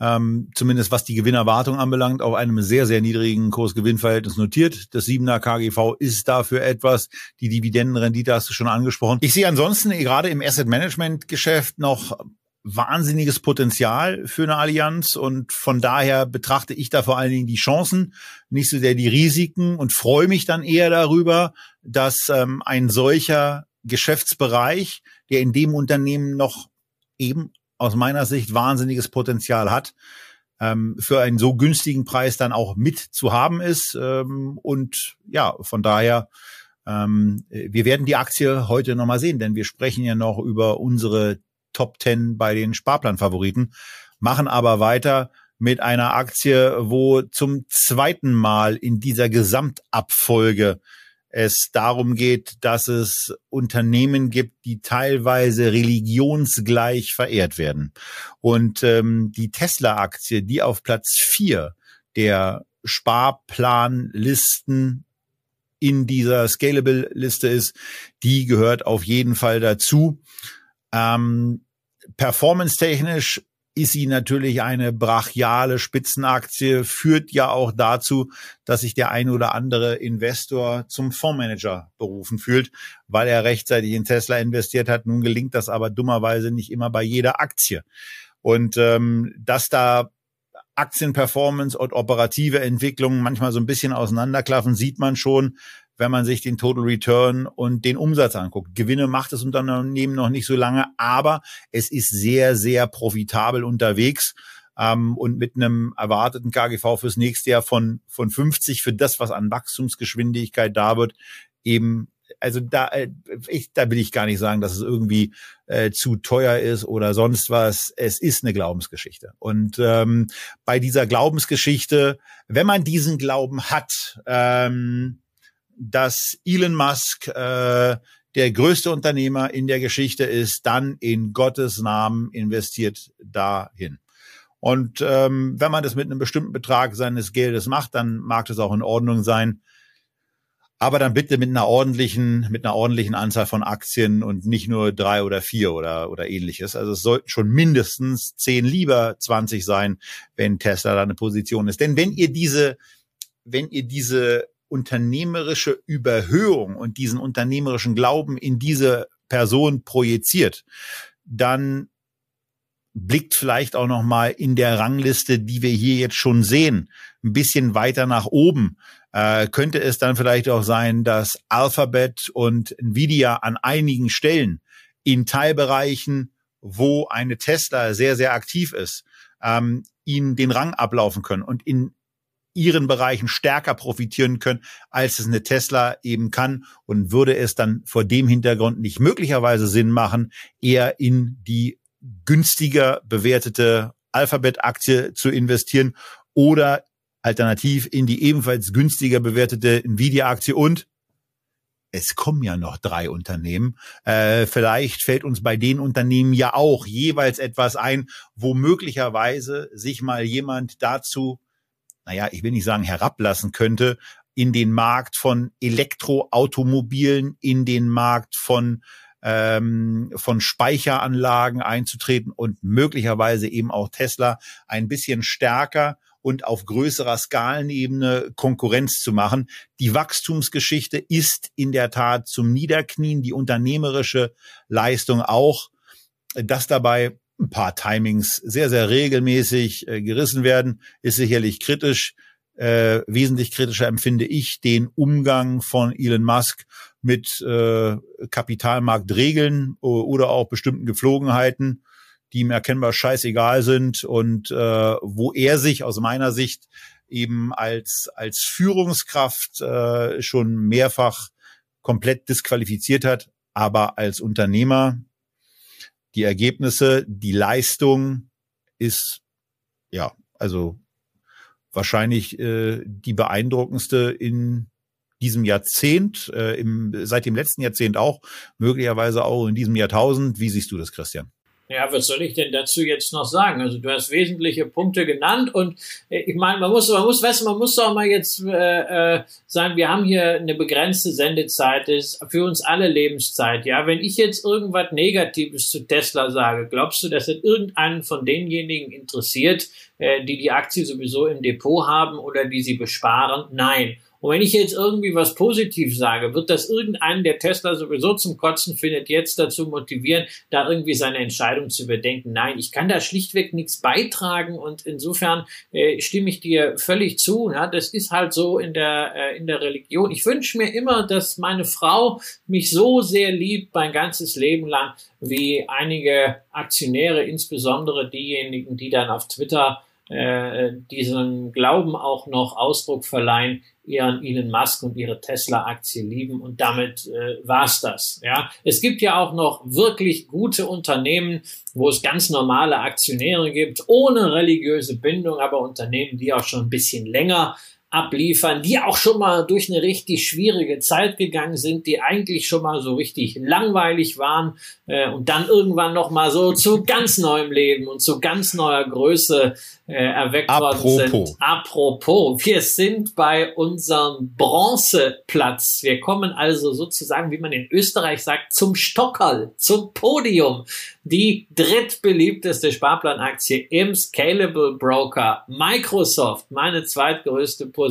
ähm, zumindest was die Gewinnerwartung anbelangt, auf einem sehr, sehr niedrigen Kurs-Gewinn-Verhältnis notiert. Das 7er KGV ist dafür etwas. Die Dividendenrendite hast du schon angesprochen. Ich sehe ansonsten gerade im Asset-Management-Geschäft noch wahnsinniges Potenzial für eine Allianz und von daher betrachte ich da vor allen Dingen die Chancen, nicht so sehr die Risiken und freue mich dann eher darüber, dass ähm, ein solcher Geschäftsbereich, der in dem Unternehmen noch eben aus meiner Sicht wahnsinniges Potenzial hat, ähm, für einen so günstigen Preis dann auch mit zu haben ist. Ähm, und ja, von daher, ähm, wir werden die Aktie heute nochmal sehen, denn wir sprechen ja noch über unsere Top 10 bei den Sparplanfavoriten, machen aber weiter mit einer Aktie, wo zum zweiten Mal in dieser Gesamtabfolge es darum geht, dass es Unternehmen gibt, die teilweise religionsgleich verehrt werden. Und ähm, die Tesla-Aktie, die auf Platz vier der Sparplanlisten in dieser Scalable-Liste ist, die gehört auf jeden Fall dazu. Ähm, Performance-technisch ist sie natürlich eine brachiale Spitzenaktie, führt ja auch dazu, dass sich der ein oder andere Investor zum Fondsmanager berufen fühlt, weil er rechtzeitig in Tesla investiert hat. Nun gelingt das aber dummerweise nicht immer bei jeder Aktie. Und ähm, dass da Aktienperformance und operative Entwicklungen manchmal so ein bisschen auseinanderklaffen, sieht man schon, wenn man sich den Total Return und den Umsatz anguckt. Gewinne macht das Unternehmen noch nicht so lange, aber es ist sehr, sehr profitabel unterwegs. Ähm, und mit einem erwarteten KGV fürs nächste Jahr von, von 50 für das, was an Wachstumsgeschwindigkeit da wird, eben also da, äh, ich, da will ich gar nicht sagen, dass es irgendwie äh, zu teuer ist oder sonst was. Es ist eine Glaubensgeschichte. Und ähm, bei dieser Glaubensgeschichte, wenn man diesen Glauben hat, ähm, dass Elon Musk äh, der größte Unternehmer in der Geschichte ist, dann in Gottes Namen investiert dahin. Und ähm, wenn man das mit einem bestimmten Betrag seines Geldes macht, dann mag das auch in Ordnung sein. Aber dann bitte mit einer ordentlichen, mit einer ordentlichen Anzahl von Aktien und nicht nur drei oder vier oder, oder ähnliches. Also es sollten schon mindestens zehn, lieber zwanzig sein, wenn Tesla da eine Position ist. Denn wenn ihr diese, wenn ihr diese unternehmerische Überhöhung und diesen unternehmerischen Glauben in diese Person projiziert, dann blickt vielleicht auch noch mal in der Rangliste, die wir hier jetzt schon sehen, ein bisschen weiter nach oben. Äh, könnte es dann vielleicht auch sein, dass Alphabet und Nvidia an einigen Stellen in Teilbereichen, wo eine Tesla sehr, sehr aktiv ist, ähm, ihnen den Rang ablaufen können und in ihren Bereichen stärker profitieren können, als es eine Tesla eben kann und würde es dann vor dem Hintergrund nicht möglicherweise Sinn machen, eher in die günstiger bewertete Alphabet-Aktie zu investieren oder alternativ in die ebenfalls günstiger bewertete Nvidia-Aktie und es kommen ja noch drei Unternehmen. Äh, vielleicht fällt uns bei den Unternehmen ja auch jeweils etwas ein, wo möglicherweise sich mal jemand dazu naja, ich will nicht sagen herablassen könnte, in den Markt von Elektroautomobilen, in den Markt von ähm, von Speicheranlagen einzutreten und möglicherweise eben auch Tesla ein bisschen stärker und auf größerer Skalenebene Konkurrenz zu machen. Die Wachstumsgeschichte ist in der Tat zum Niederknien, die unternehmerische Leistung auch. Dass dabei ein paar Timings sehr, sehr regelmäßig äh, gerissen werden, ist sicherlich kritisch. Äh, wesentlich kritischer empfinde ich den Umgang von Elon Musk mit äh, Kapitalmarktregeln oder auch bestimmten Geflogenheiten, die ihm erkennbar scheißegal sind und äh, wo er sich aus meiner Sicht eben als als Führungskraft äh, schon mehrfach komplett disqualifiziert hat, aber als Unternehmer die Ergebnisse, die Leistung ist ja also wahrscheinlich äh, die beeindruckendste in diesem Jahrzehnt, äh, im, seit dem letzten Jahrzehnt auch, möglicherweise auch in diesem Jahrtausend. Wie siehst du das, Christian? Ja, was soll ich denn dazu jetzt noch sagen? Also du hast wesentliche Punkte genannt und äh, ich meine, man muss, man muss, weißt du, man muss doch mal jetzt äh, äh, sagen, wir haben hier eine begrenzte Sendezeit, das ist für uns alle Lebenszeit. Ja, wenn ich jetzt irgendwas Negatives zu Tesla sage, glaubst du, dass es irgendeinen von denjenigen interessiert, äh, die die Aktie sowieso im Depot haben oder die sie besparen? Nein. Und wenn ich jetzt irgendwie was positiv sage, wird das irgendeinen, der Tesla sowieso zum Kotzen findet, jetzt dazu motivieren, da irgendwie seine Entscheidung zu überdenken. Nein, ich kann da schlichtweg nichts beitragen und insofern äh, stimme ich dir völlig zu. Ja, das ist halt so in der, äh, in der Religion. Ich wünsche mir immer, dass meine Frau mich so sehr liebt mein ganzes Leben lang, wie einige Aktionäre, insbesondere diejenigen, die dann auf Twitter äh, diesen Glauben auch noch Ausdruck verleihen, ihren Elon Musk und ihre Tesla-Aktie lieben und damit äh, war's das. Ja, es gibt ja auch noch wirklich gute Unternehmen, wo es ganz normale Aktionäre gibt, ohne religiöse Bindung, aber Unternehmen, die auch schon ein bisschen länger abliefern, die auch schon mal durch eine richtig schwierige Zeit gegangen sind, die eigentlich schon mal so richtig langweilig waren äh, und dann irgendwann noch mal so zu ganz neuem Leben und zu ganz neuer Größe äh, erweckt Apropos. worden sind. Apropos, wir sind bei unserem Bronzeplatz. Wir kommen also sozusagen, wie man in Österreich sagt, zum Stockerl, zum Podium. Die drittbeliebteste Sparplanaktie im Scalable Broker Microsoft, meine zweitgrößte Position.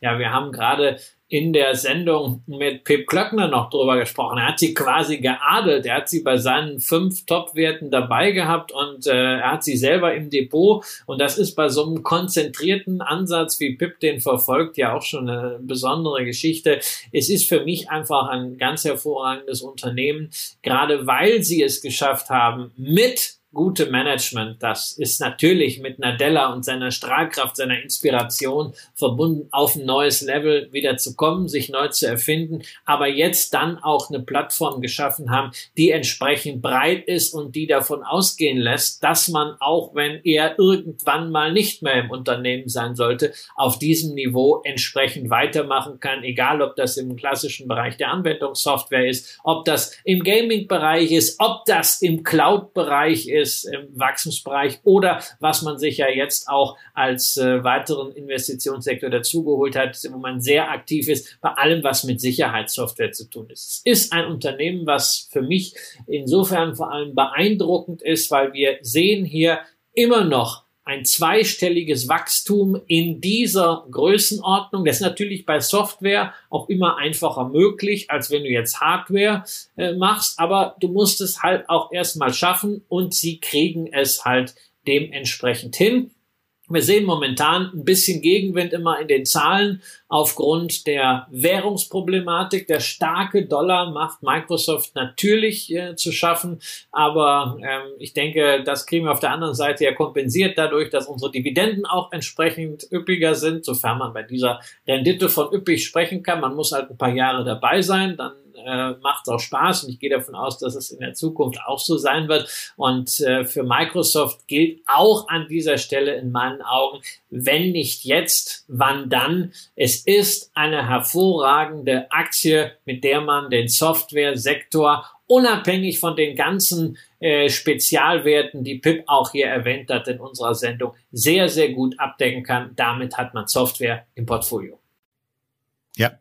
Ja, wir haben gerade in der Sendung mit Pip Klöckner noch drüber gesprochen. Er hat sie quasi geadelt. Er hat sie bei seinen fünf Top-Werten dabei gehabt und äh, er hat sie selber im Depot. Und das ist bei so einem konzentrierten Ansatz, wie Pip den verfolgt, ja auch schon eine besondere Geschichte. Es ist für mich einfach ein ganz hervorragendes Unternehmen, gerade weil sie es geschafft haben, mit gute Management, das ist natürlich mit Nadella und seiner Strahlkraft, seiner Inspiration verbunden, auf ein neues Level wieder zu kommen, sich neu zu erfinden, aber jetzt dann auch eine Plattform geschaffen haben, die entsprechend breit ist und die davon ausgehen lässt, dass man auch, wenn er irgendwann mal nicht mehr im Unternehmen sein sollte, auf diesem Niveau entsprechend weitermachen kann, egal ob das im klassischen Bereich der Anwendungssoftware ist, ob das im Gaming-Bereich ist, ob das im Cloud-Bereich ist, ist im Wachstumsbereich oder was man sich ja jetzt auch als äh, weiteren Investitionssektor dazugeholt hat, wo man sehr aktiv ist bei allem, was mit Sicherheitssoftware zu tun ist. Es ist ein Unternehmen, was für mich insofern vor allem beeindruckend ist, weil wir sehen hier immer noch ein zweistelliges Wachstum in dieser Größenordnung. Das ist natürlich bei Software auch immer einfacher möglich, als wenn du jetzt Hardware äh, machst, aber du musst es halt auch erstmal schaffen und sie kriegen es halt dementsprechend hin. Wir sehen momentan ein bisschen Gegenwind immer in den Zahlen aufgrund der Währungsproblematik. Der starke Dollar macht Microsoft natürlich äh, zu schaffen, aber ähm, ich denke, das kriegen wir auf der anderen Seite ja kompensiert dadurch, dass unsere Dividenden auch entsprechend üppiger sind, sofern man bei dieser Rendite von üppig sprechen kann. Man muss halt ein paar Jahre dabei sein, dann äh, macht auch Spaß und ich gehe davon aus, dass es in der Zukunft auch so sein wird. Und äh, für Microsoft gilt auch an dieser Stelle in meinen Augen, wenn nicht jetzt, wann dann? Es ist eine hervorragende Aktie, mit der man den Softwaresektor unabhängig von den ganzen äh, Spezialwerten, die Pip auch hier erwähnt hat in unserer Sendung, sehr, sehr gut abdecken kann. Damit hat man Software im Portfolio. Ja,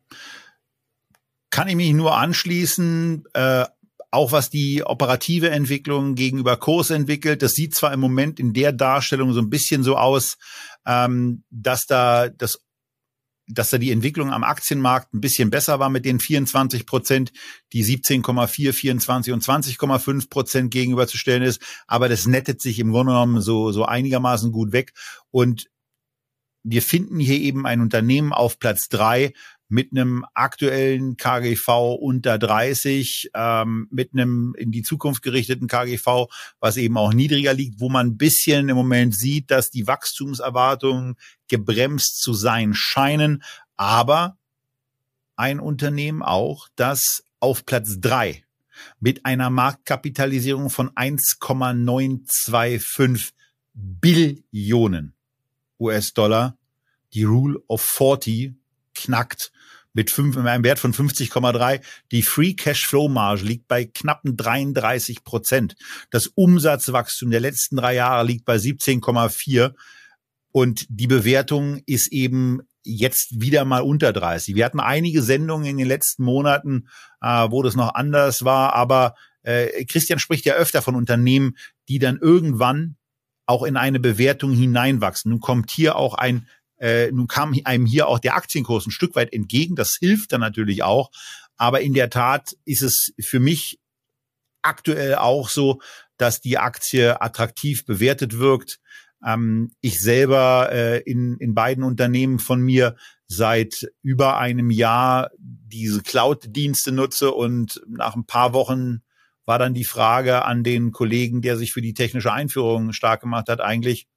kann ich mich nur anschließen. Äh, auch was die operative Entwicklung gegenüber Kurs entwickelt, das sieht zwar im Moment in der Darstellung so ein bisschen so aus, ähm, dass da das dass da die Entwicklung am Aktienmarkt ein bisschen besser war mit den 24 Prozent, die 17,4, 24 und 20,5 Prozent gegenüberzustellen ist. Aber das nettet sich im Grunde genommen so, so einigermaßen gut weg. Und wir finden hier eben ein Unternehmen auf Platz drei, mit einem aktuellen KGV unter 30, ähm, mit einem in die Zukunft gerichteten KGV, was eben auch niedriger liegt, wo man ein bisschen im Moment sieht, dass die Wachstumserwartungen gebremst zu sein scheinen, aber ein Unternehmen auch, das auf Platz drei mit einer Marktkapitalisierung von 1,925 Billionen US-Dollar die Rule of 40 knackt mit fünf, mit einem Wert von 50,3. Die Free Cash Flow Marge liegt bei knappen 33 Prozent. Das Umsatzwachstum der letzten drei Jahre liegt bei 17,4 und die Bewertung ist eben jetzt wieder mal unter 30. Wir hatten einige Sendungen in den letzten Monaten, äh, wo das noch anders war, aber äh, Christian spricht ja öfter von Unternehmen, die dann irgendwann auch in eine Bewertung hineinwachsen. Nun kommt hier auch ein Äh, nun kam einem hier auch der Aktienkurs ein Stück weit entgegen. Das hilft dann natürlich auch. Aber in der Tat ist es für mich aktuell auch so, dass die Aktie attraktiv bewertet wirkt. Ähm, ich selber äh, in, in beiden Unternehmen von mir seit über einem Jahr diese Cloud-Dienste nutze und nach ein paar Wochen war dann die Frage an den Kollegen, der sich für die technische Einführung stark gemacht hat, eigentlich,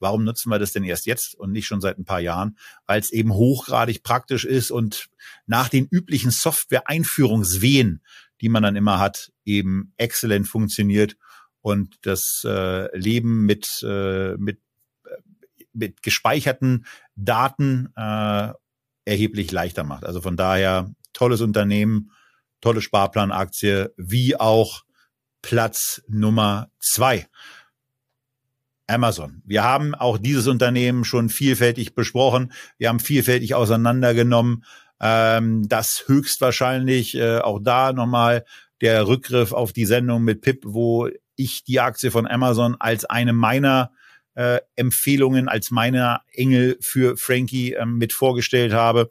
warum nutzen wir das denn erst jetzt und nicht schon seit ein paar Jahren? Weil es eben hochgradig praktisch ist und nach den üblichen Software-Einführungswehen, die man dann immer hat, eben exzellent funktioniert und das äh, Leben mit, äh, mit, äh, mit gespeicherten Daten äh, erheblich leichter macht. Also von daher tolles Unternehmen, tolle Sparplanaktie, wie auch Platz Nummer zwei. Amazon. Wir haben auch dieses Unternehmen schon vielfältig besprochen. Wir haben vielfältig auseinandergenommen. Ähm, das höchstwahrscheinlich äh, auch da nochmal der Rückgriff auf die Sendung mit Pip, wo ich die Aktie von Amazon als eine meiner äh, Empfehlungen, als meiner Engel für Frankie äh, mit vorgestellt habe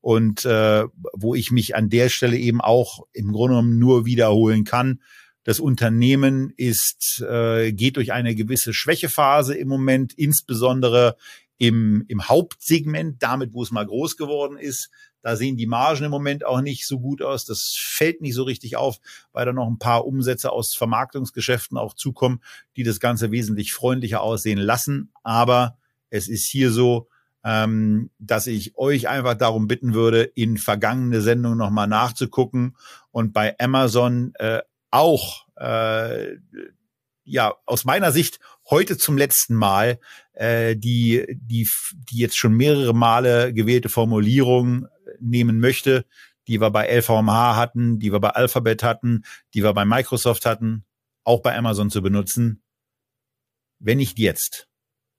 und äh, wo ich mich an der Stelle eben auch im Grunde genommen nur wiederholen kann. Das Unternehmen ist äh, geht durch eine gewisse Schwächephase im Moment, insbesondere im, im Hauptsegment, damit wo es mal groß geworden ist. Da sehen die Margen im Moment auch nicht so gut aus. Das fällt nicht so richtig auf, weil da noch ein paar Umsätze aus Vermarktungsgeschäften auch zukommen, die das Ganze wesentlich freundlicher aussehen lassen. Aber es ist hier so, ähm, dass ich euch einfach darum bitten würde, in vergangene Sendungen nochmal nachzugucken und bei Amazon äh, auch äh, ja aus meiner Sicht heute zum letzten Mal äh, die die die jetzt schon mehrere Male gewählte Formulierung nehmen möchte, die wir bei LVMH hatten, die wir bei Alphabet hatten, die wir bei Microsoft hatten, auch bei Amazon zu benutzen. Wenn nicht jetzt,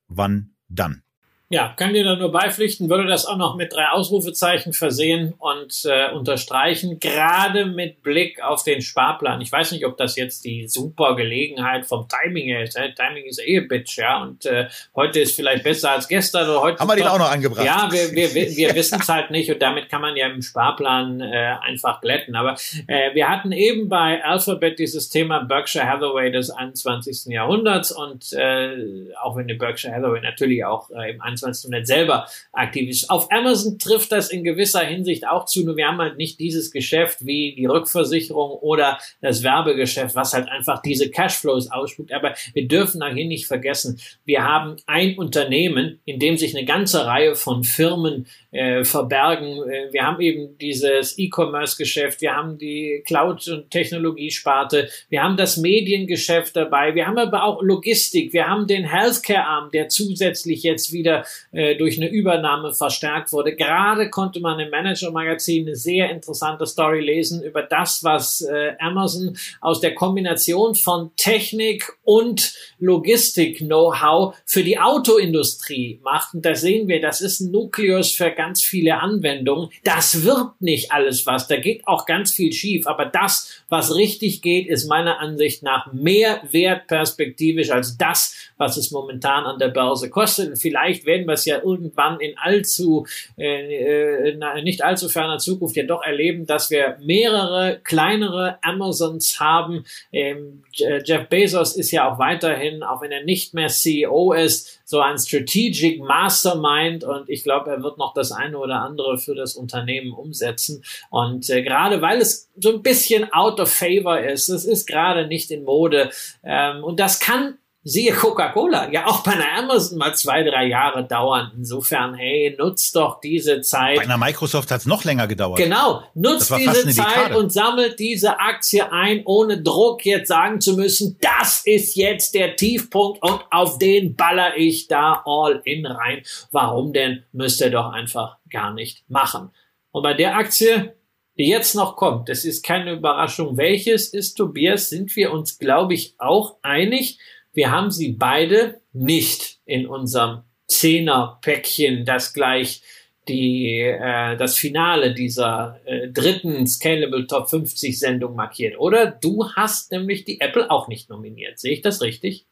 wann dann? Ja, kann dir da nur beipflichten, würde das auch noch mit drei Ausrufezeichen versehen und äh, unterstreichen, gerade mit Blick auf den Sparplan. Ich weiß nicht, ob das jetzt die super Gelegenheit vom Timing ist. Äh? Timing ist eh Bitch, ja. Und äh, heute ist vielleicht besser als gestern oder heute. Haben wir den auch noch angebracht? Ja, wir, wir, wir, wir wissen es halt nicht und damit kann man ja im Sparplan äh, einfach glätten. Aber äh, wir hatten eben bei Alphabet dieses Thema Berkshire Hathaway des 21. Jahrhunderts und äh, auch wenn die Berkshire Hathaway natürlich auch äh, im 21. Jahrhundert selber aktiv ist. Auf Amazon trifft das in gewisser Hinsicht auch zu, nur wir haben halt nicht dieses Geschäft wie die Rückversicherung oder das Werbegeschäft, was halt einfach diese Cashflows ausspuckt. Aber wir dürfen auch hier nicht vergessen, wir haben ein Unternehmen, in dem sich eine ganze Reihe von Firmen äh, verbergen. Äh, wir haben eben dieses E-Commerce-Geschäft, wir haben die Cloud- und Technologiesparte, wir haben das Mediengeschäft dabei, wir haben aber auch Logistik, wir haben den Healthcare-Arm, der zusätzlich jetzt wieder äh, durch eine Übernahme verstärkt wurde. Gerade konnte man im Manager-Magazin eine sehr interessante Story lesen über das, was äh, Amazon aus der Kombination von Technik und Logistik-Know-how für die Autoindustrie macht. Und da sehen wir, das ist ein Nukleus für ganz viele Anwendungen. Das wird nicht alles was. Da geht auch ganz viel schief. Aber das, was richtig geht, ist meiner Ansicht nach mehr wert perspektivisch als das, was es momentan an der Börse kostet. Und vielleicht werden wir es ja irgendwann in allzu, äh, äh, nicht allzu ferner Zukunft ja doch erleben, dass wir mehrere kleinere Amazons haben. Ähm, Jeff Bezos ist ja auch weiterhin, auch wenn er nicht mehr CEO ist, so ein Strategic Mastermind und ich glaube, er wird noch das eine oder andere für das Unternehmen umsetzen. Und äh, gerade weil es so ein bisschen out of favor ist, es ist gerade nicht in Mode ähm, und das kann Siehe Coca-Cola, ja auch bei einer Amazon mal zwei, drei Jahre dauern. Insofern, hey, nutzt doch diese Zeit. Bei einer Microsoft hat es noch länger gedauert. Genau, nutzt diese Zeit und sammelt diese Aktie ein, ohne Druck jetzt sagen zu müssen, das ist jetzt der Tiefpunkt und auf den baller ich da all in rein. Warum denn? Müsst ihr doch einfach gar nicht machen. Und bei der Aktie, die jetzt noch kommt, das ist keine Überraschung, welches ist, Tobias, sind wir uns, glaube ich, auch einig wir haben sie beide nicht in unserem Zehner-Päckchen, das gleich die, äh, das Finale dieser äh, dritten Scalable Top 50 Sendung markiert, oder? Du hast nämlich die Apple auch nicht nominiert. Sehe ich das richtig?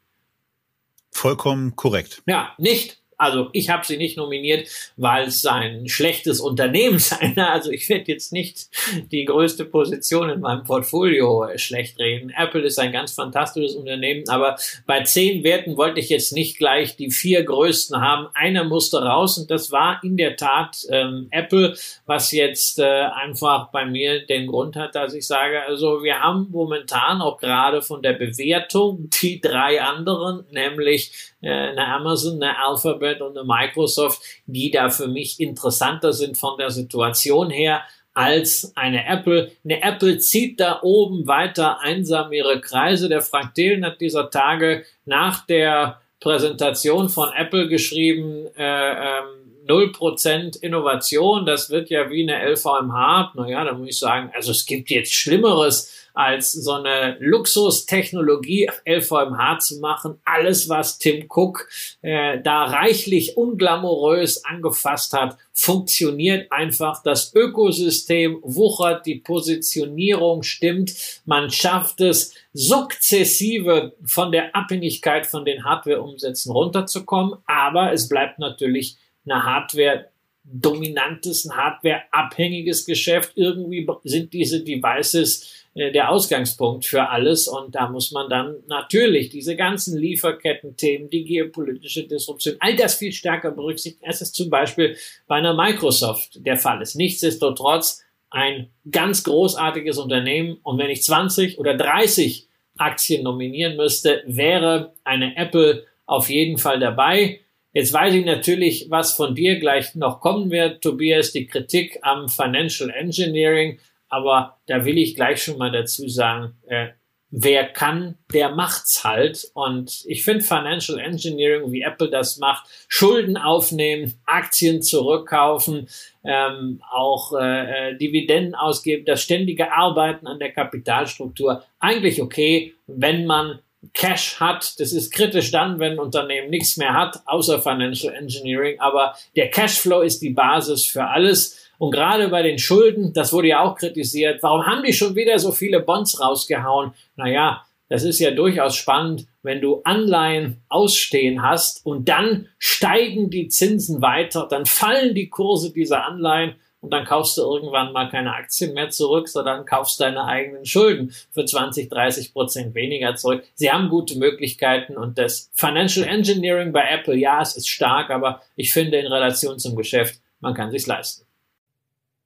Vollkommen korrekt. Ja, nicht Also ich habe sie nicht nominiert, weil es ein schlechtes Unternehmen sei. Also ich werde jetzt nicht die größte Position in meinem Portfolio schlecht reden. Apple ist ein ganz fantastisches Unternehmen, aber bei zehn Werten wollte ich jetzt nicht gleich die vier größten haben. Einer musste raus und das war in der Tat ähm, Apple, was jetzt äh, einfach bei mir den Grund hat, dass ich sage, also wir haben momentan auch gerade von der Bewertung die drei anderen, nämlich eine Amazon, eine Alphabet und eine Microsoft, die da für mich interessanter sind von der Situation her als eine Apple. Eine Apple zieht da oben weiter einsam ihre Kreise. Der Frank Thelen hat dieser Tage nach der Präsentation von Apple geschrieben, äh, ähm, 0% Innovation, das wird ja wie eine LVMH. Naja, da muss ich sagen, also es gibt jetzt Schlimmeres als so eine Luxustechnologie LVMH zu machen. Alles, was Tim Cook äh, da reichlich unglamourös angefasst hat, funktioniert einfach. Das Ökosystem wuchert, die Positionierung stimmt. Man schafft es, sukzessive von der Abhängigkeit von den Hardware-Umsätzen runterzukommen. Aber es bleibt natürlich eine Hardware dominantes, ein Hardware-abhängiges Geschäft. Irgendwie sind diese Devices der Ausgangspunkt für alles und da muss man dann natürlich diese ganzen Lieferketten-Themen, die geopolitische Disruption, all das viel stärker berücksichtigen, als es zum Beispiel bei einer Microsoft der Fall ist. Nichtsdestotrotz ein ganz großartiges Unternehmen und wenn ich 20 oder 30 Aktien nominieren müsste, wäre eine Apple auf jeden Fall dabei. Jetzt weiß ich natürlich, was von dir gleich noch kommen wird, Tobias, die Kritik am Financial Engineering. Aber da will ich gleich schon mal dazu sagen, äh, wer kann, der macht's halt. Und ich finde Financial Engineering, wie Apple das macht, Schulden aufnehmen, Aktien zurückkaufen, ähm, auch äh, äh Dividenden ausgeben, das ständige Arbeiten an der Kapitalstruktur, eigentlich okay, wenn man Cash hat. Das ist kritisch dann, wenn ein Unternehmen nichts mehr hat, außer Financial Engineering. Aber der Cashflow ist die Basis für alles. Und gerade bei den Schulden, das wurde ja auch kritisiert, warum haben die schon wieder so viele Bonds rausgehauen? Naja, das ist ja durchaus spannend, wenn du Anleihen ausstehen hast und dann steigen die Zinsen weiter, dann fallen die Kurse dieser Anleihen und dann kaufst du irgendwann mal keine Aktien mehr zurück, sondern kaufst deine eigenen Schulden für 20, 30 Prozent weniger zurück. Sie haben gute Möglichkeiten und das Financial Engineering bei Apple, ja, es ist stark, aber ich finde in Relation zum Geschäft, man kann sich's leisten.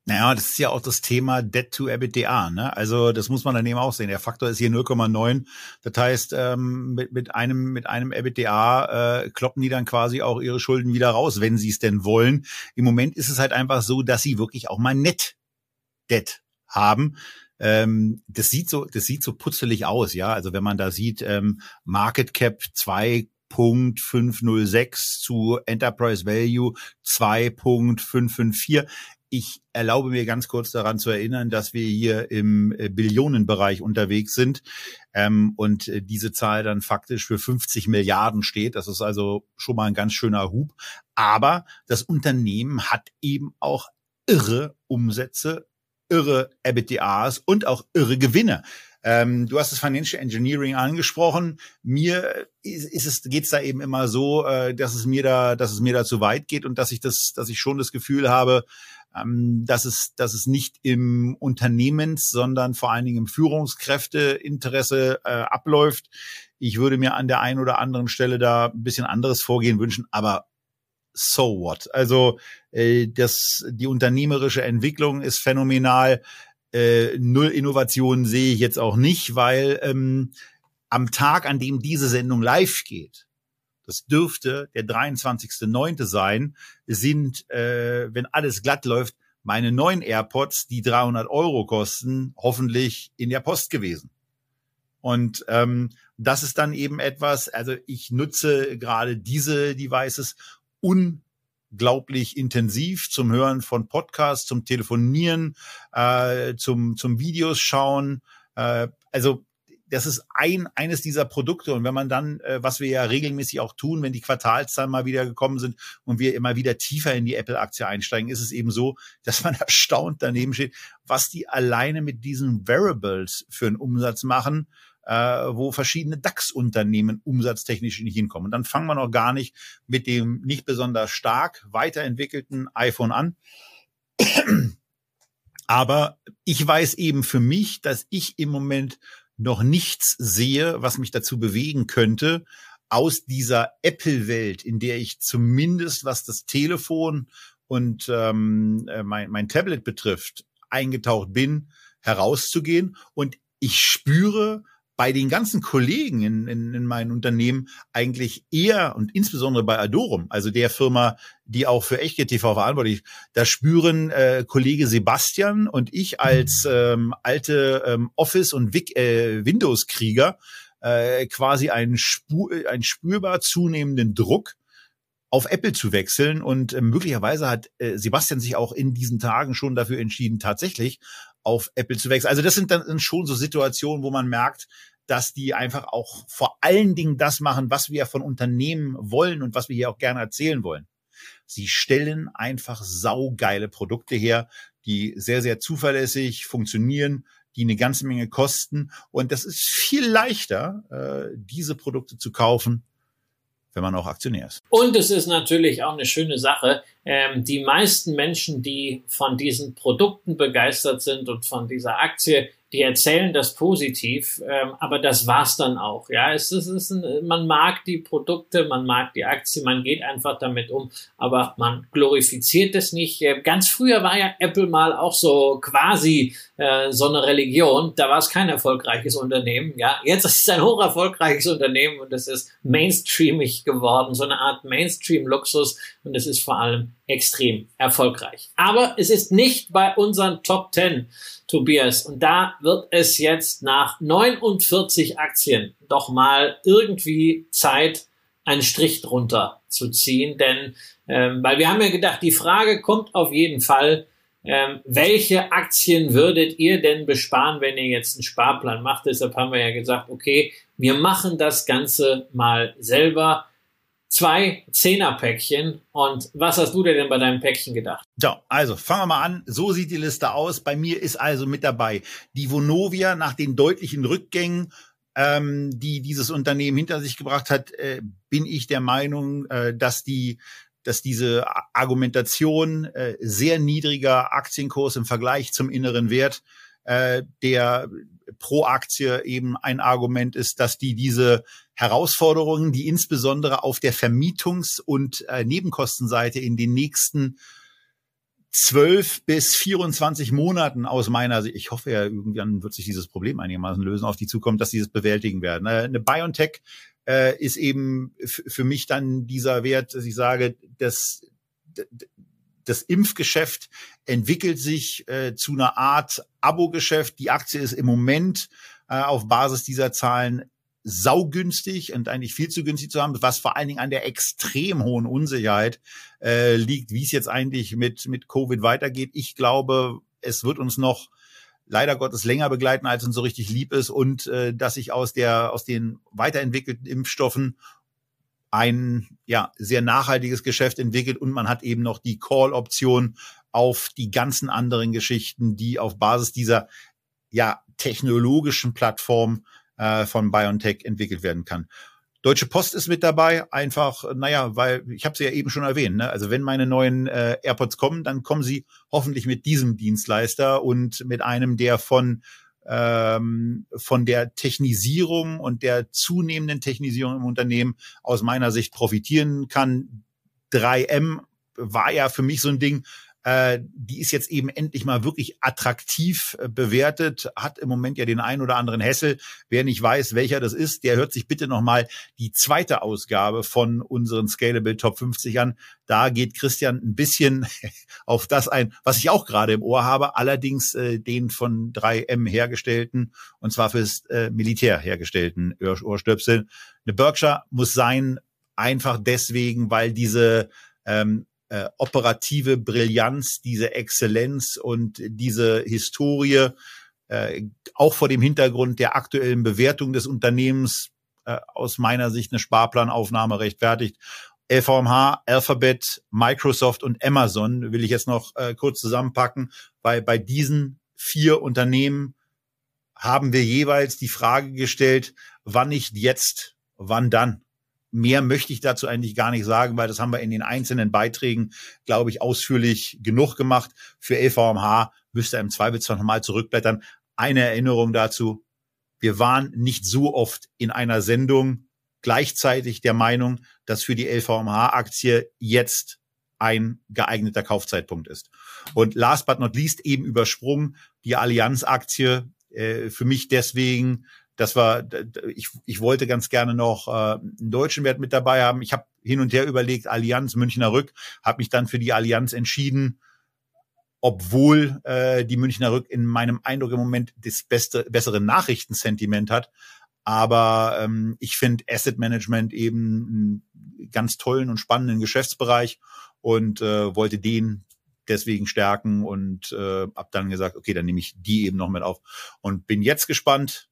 Naja, das ist ja auch das Thema Debt to EBITDA. Ne? Also das muss man dann eben auch sehen. Der Faktor ist hier 0,9. Das heißt, ähm, mit, mit einem mit einem EBITDA äh, kloppen die dann quasi auch ihre Schulden wieder raus, wenn sie es denn wollen. Im Moment ist es halt einfach so, dass sie wirklich auch mal Net Debt haben. Ähm, das sieht so, das sieht so putzelig aus, ja. Also wenn man da sieht, ähm, Market Cap 2 2.506 zu Enterprise Value 2.554 ich erlaube mir ganz kurz daran zu erinnern, dass wir hier im äh, Billionenbereich unterwegs sind ähm, und äh, diese Zahl dann faktisch für 50 Milliarden steht. Das ist also schon mal ein ganz schöner Hub. Aber das Unternehmen hat eben auch irre Umsätze, irre EBITDAs und auch irre Gewinne. Ähm, du hast das Financial Engineering angesprochen. Mir ist, ist es geht's da eben immer so, äh, dass es mir da, dass es mir da zu weit geht und dass ich das, dass ich schon das Gefühl habe, ähm, dass es, dass es nicht im Unternehmens, sondern vor allen Dingen im Führungskräfteinteresse äh, abläuft. Ich würde mir an der einen oder anderen Stelle da ein bisschen anderes Vorgehen wünschen, aber so what? Also äh, das, die unternehmerische Entwicklung ist phänomenal. Äh, Null Innovationen sehe ich jetzt auch nicht, weil ähm, am Tag, an dem diese Sendung live geht, das dürfte der 23.9. sein, sind, äh, wenn alles glatt läuft, meine neuen AirPods, die 300 Euro kosten, hoffentlich in der Post gewesen. Und ähm, das ist dann eben etwas, also ich nutze gerade diese Devices unglaublich intensiv zum Hören von Podcasts, zum Telefonieren, äh, zum, zum Videos schauen. Äh, also das ist ein eines dieser Produkte. Und wenn man dann, äh, was wir ja regelmäßig auch tun, wenn die Quartalszahlen mal wieder gekommen sind und wir immer wieder tiefer in die Apple-Aktie einsteigen, ist es eben so, dass man erstaunt daneben steht, was die alleine mit diesen Variables für einen Umsatz machen. äh, wo verschiedene DAX-Unternehmen umsatztechnisch nicht hinkommen. Und dann fangen wir noch gar nicht mit dem nicht besonders stark weiterentwickelten iPhone an. Aber ich weiß eben für mich, dass ich im Moment noch nichts sehe, was mich dazu bewegen könnte, aus dieser Apple-Welt, in der ich zumindest was das Telefon und ähm, äh, mein, mein Tablet betrifft, eingetaucht bin, herauszugehen. Und ich spüre bei den ganzen Kollegen in, in, in meinen Unternehmen eigentlich eher und insbesondere bei Adorum, also der Firma, die auch für Echtgeld TV verantwortlich ist, da spüren äh, Kollege Sebastian und ich als ähm, alte ähm, Office- und äh, Windows-Krieger äh, quasi einen, spur, einen spürbar zunehmenden Druck, auf Apple zu wechseln. Und äh, möglicherweise hat äh, Sebastian sich auch in diesen Tagen schon dafür entschieden, tatsächlich auf Apple zu wechseln. Also das sind dann schon so Situationen, wo man merkt, dass die einfach auch vor allen Dingen das machen, was wir von Unternehmen wollen und was wir hier auch gerne erzählen wollen. Sie stellen einfach saugeile Produkte her, die sehr, sehr zuverlässig funktionieren, die eine ganze Menge kosten. Und das ist viel leichter, äh, diese Produkte zu kaufen, wenn man auch Aktionär ist. Und es ist natürlich auch eine schöne Sache. Ähm, die meisten Menschen, die von diesen Produkten begeistert sind und von dieser Aktie, die erzählen das positiv, ähm, aber das war's dann auch. Ja, es es ist ein, man mag die Produkte, man mag die Aktie, man geht einfach damit um, aber man glorifiziert es nicht. Äh, ganz früher war ja Apple mal auch so quasi äh, so eine Religion. Da war es kein erfolgreiches Unternehmen. Ja, jetzt ist es ein hoch erfolgreiches Unternehmen und es ist mainstreamig geworden, so eine Art Mainstream-Luxus und es ist vor allem extrem erfolgreich. Aber es ist nicht bei unseren Top 10 Tobias. Und da wird es jetzt nach 49 Aktien doch mal irgendwie Zeit, einen Strich drunter zu ziehen. Denn, ähm, weil wir haben ja gedacht, die Frage kommt auf jeden Fall, ähm, welche Aktien würdet ihr denn besparen, wenn ihr jetzt einen Sparplan macht? Deshalb haben wir ja gesagt, okay, wir machen das Ganze mal selber zwei Zehnerpäckchen. Und was hast du dir denn bei deinem Päckchen gedacht? So, also fangen wir mal an. So sieht die Liste aus. Bei mir ist also mit dabei die Vonovia nach den deutlichen Rückgängen, ähm, die dieses Unternehmen hinter sich gebracht hat, äh, bin ich der Meinung, äh, dass die dass diese Argumentation äh, sehr niedriger Aktienkurs im Vergleich zum inneren Wert äh, der pro Aktie eben ein Argument ist, dass die diese Herausforderungen, die insbesondere auf der Vermietungs- und äh, Nebenkostenseite in den nächsten zwölf bis 24 Monaten aus meiner Sicht, ich hoffe ja, irgendwann wird sich dieses Problem einigermaßen lösen, auf die zukommt, dass sie es bewältigen werden. Äh, eine Biotech äh, ist eben für mich dann dieser Wert, dass ich sage, dass das Impfgeschäft entwickelt sich äh, zu einer Art Abo-Geschäft. Die Aktie ist im Moment äh, auf Basis dieser Zahlen saugünstig und eigentlich viel zu günstig zu haben, was vor allen Dingen an der extrem hohen Unsicherheit äh, liegt, wie es jetzt eigentlich mit, mit Covid weitergeht. Ich glaube, es wird uns noch leider Gottes länger begleiten, als uns so richtig lieb ist und äh, dass sich aus der aus den weiterentwickelten Impfstoffen ein ja sehr nachhaltiges Geschäft entwickelt und man hat eben noch die Call-Option auf die ganzen anderen Geschichten, die auf Basis dieser ja technologischen Plattform äh, von BioNTech entwickelt werden kann. Deutsche Post ist mit dabei, einfach, naja, weil ich habe sie ja eben schon erwähnt. Ne? Also wenn meine neuen äh, AirPods kommen, dann kommen sie hoffentlich mit diesem Dienstleister und mit einem, der von ähm, von der Technisierung und der zunehmenden Technisierung im Unternehmen aus meiner Sicht profitieren kann. 3M war ja für mich so ein Ding, äh, die ist jetzt eben endlich mal wirklich attraktiv äh, bewertet, hat im Moment ja den einen oder anderen Hessel. Wer nicht weiß, welcher das ist, der hört sich bitte nochmal die zweite Ausgabe von unseren Scalable Top 50 an. Da geht Christian ein bisschen auf das ein, was ich auch gerade im Ohr habe, allerdings äh, den von 3M hergestellten, und zwar fürs äh, Militär hergestellten Ohrstöpsel. Eine Berkshire muss sein, einfach deswegen, weil diese ähm, äh, operative Brillanz, diese Exzellenz und diese Historie, äh, auch vor dem Hintergrund der aktuellen Bewertung des Unternehmens äh, aus meiner Sicht eine Sparplanaufnahme rechtfertigt. LVMH, Alphabet, Microsoft und Amazon will ich jetzt noch äh, kurz zusammenpacken, weil bei diesen vier Unternehmen haben wir jeweils die Frage gestellt, wann nicht jetzt, wann dann? Mehr möchte ich dazu eigentlich gar nicht sagen, weil das haben wir in den einzelnen Beiträgen, glaube ich, ausführlich genug gemacht. Für LVMH müsste im Zweifelsfall nochmal zurückblättern. Eine Erinnerung dazu. Wir waren nicht so oft in einer Sendung gleichzeitig der Meinung, dass für die LVMH-Aktie jetzt ein geeigneter Kaufzeitpunkt ist. Und last but not least eben übersprungen die Allianz-Aktie äh, für mich deswegen das war, ich, ich wollte ganz gerne noch äh, einen deutschen Wert mit dabei haben. Ich habe hin und her überlegt, Allianz, Münchner Rück, habe mich dann für die Allianz entschieden, obwohl äh, die Münchner Rück in meinem Eindruck im Moment das beste, bessere Nachrichtensentiment hat. Aber ähm, ich finde Asset Management eben einen ganz tollen und spannenden Geschäftsbereich und äh, wollte den deswegen stärken und äh, hab dann gesagt, okay, dann nehme ich die eben noch mit auf und bin jetzt gespannt,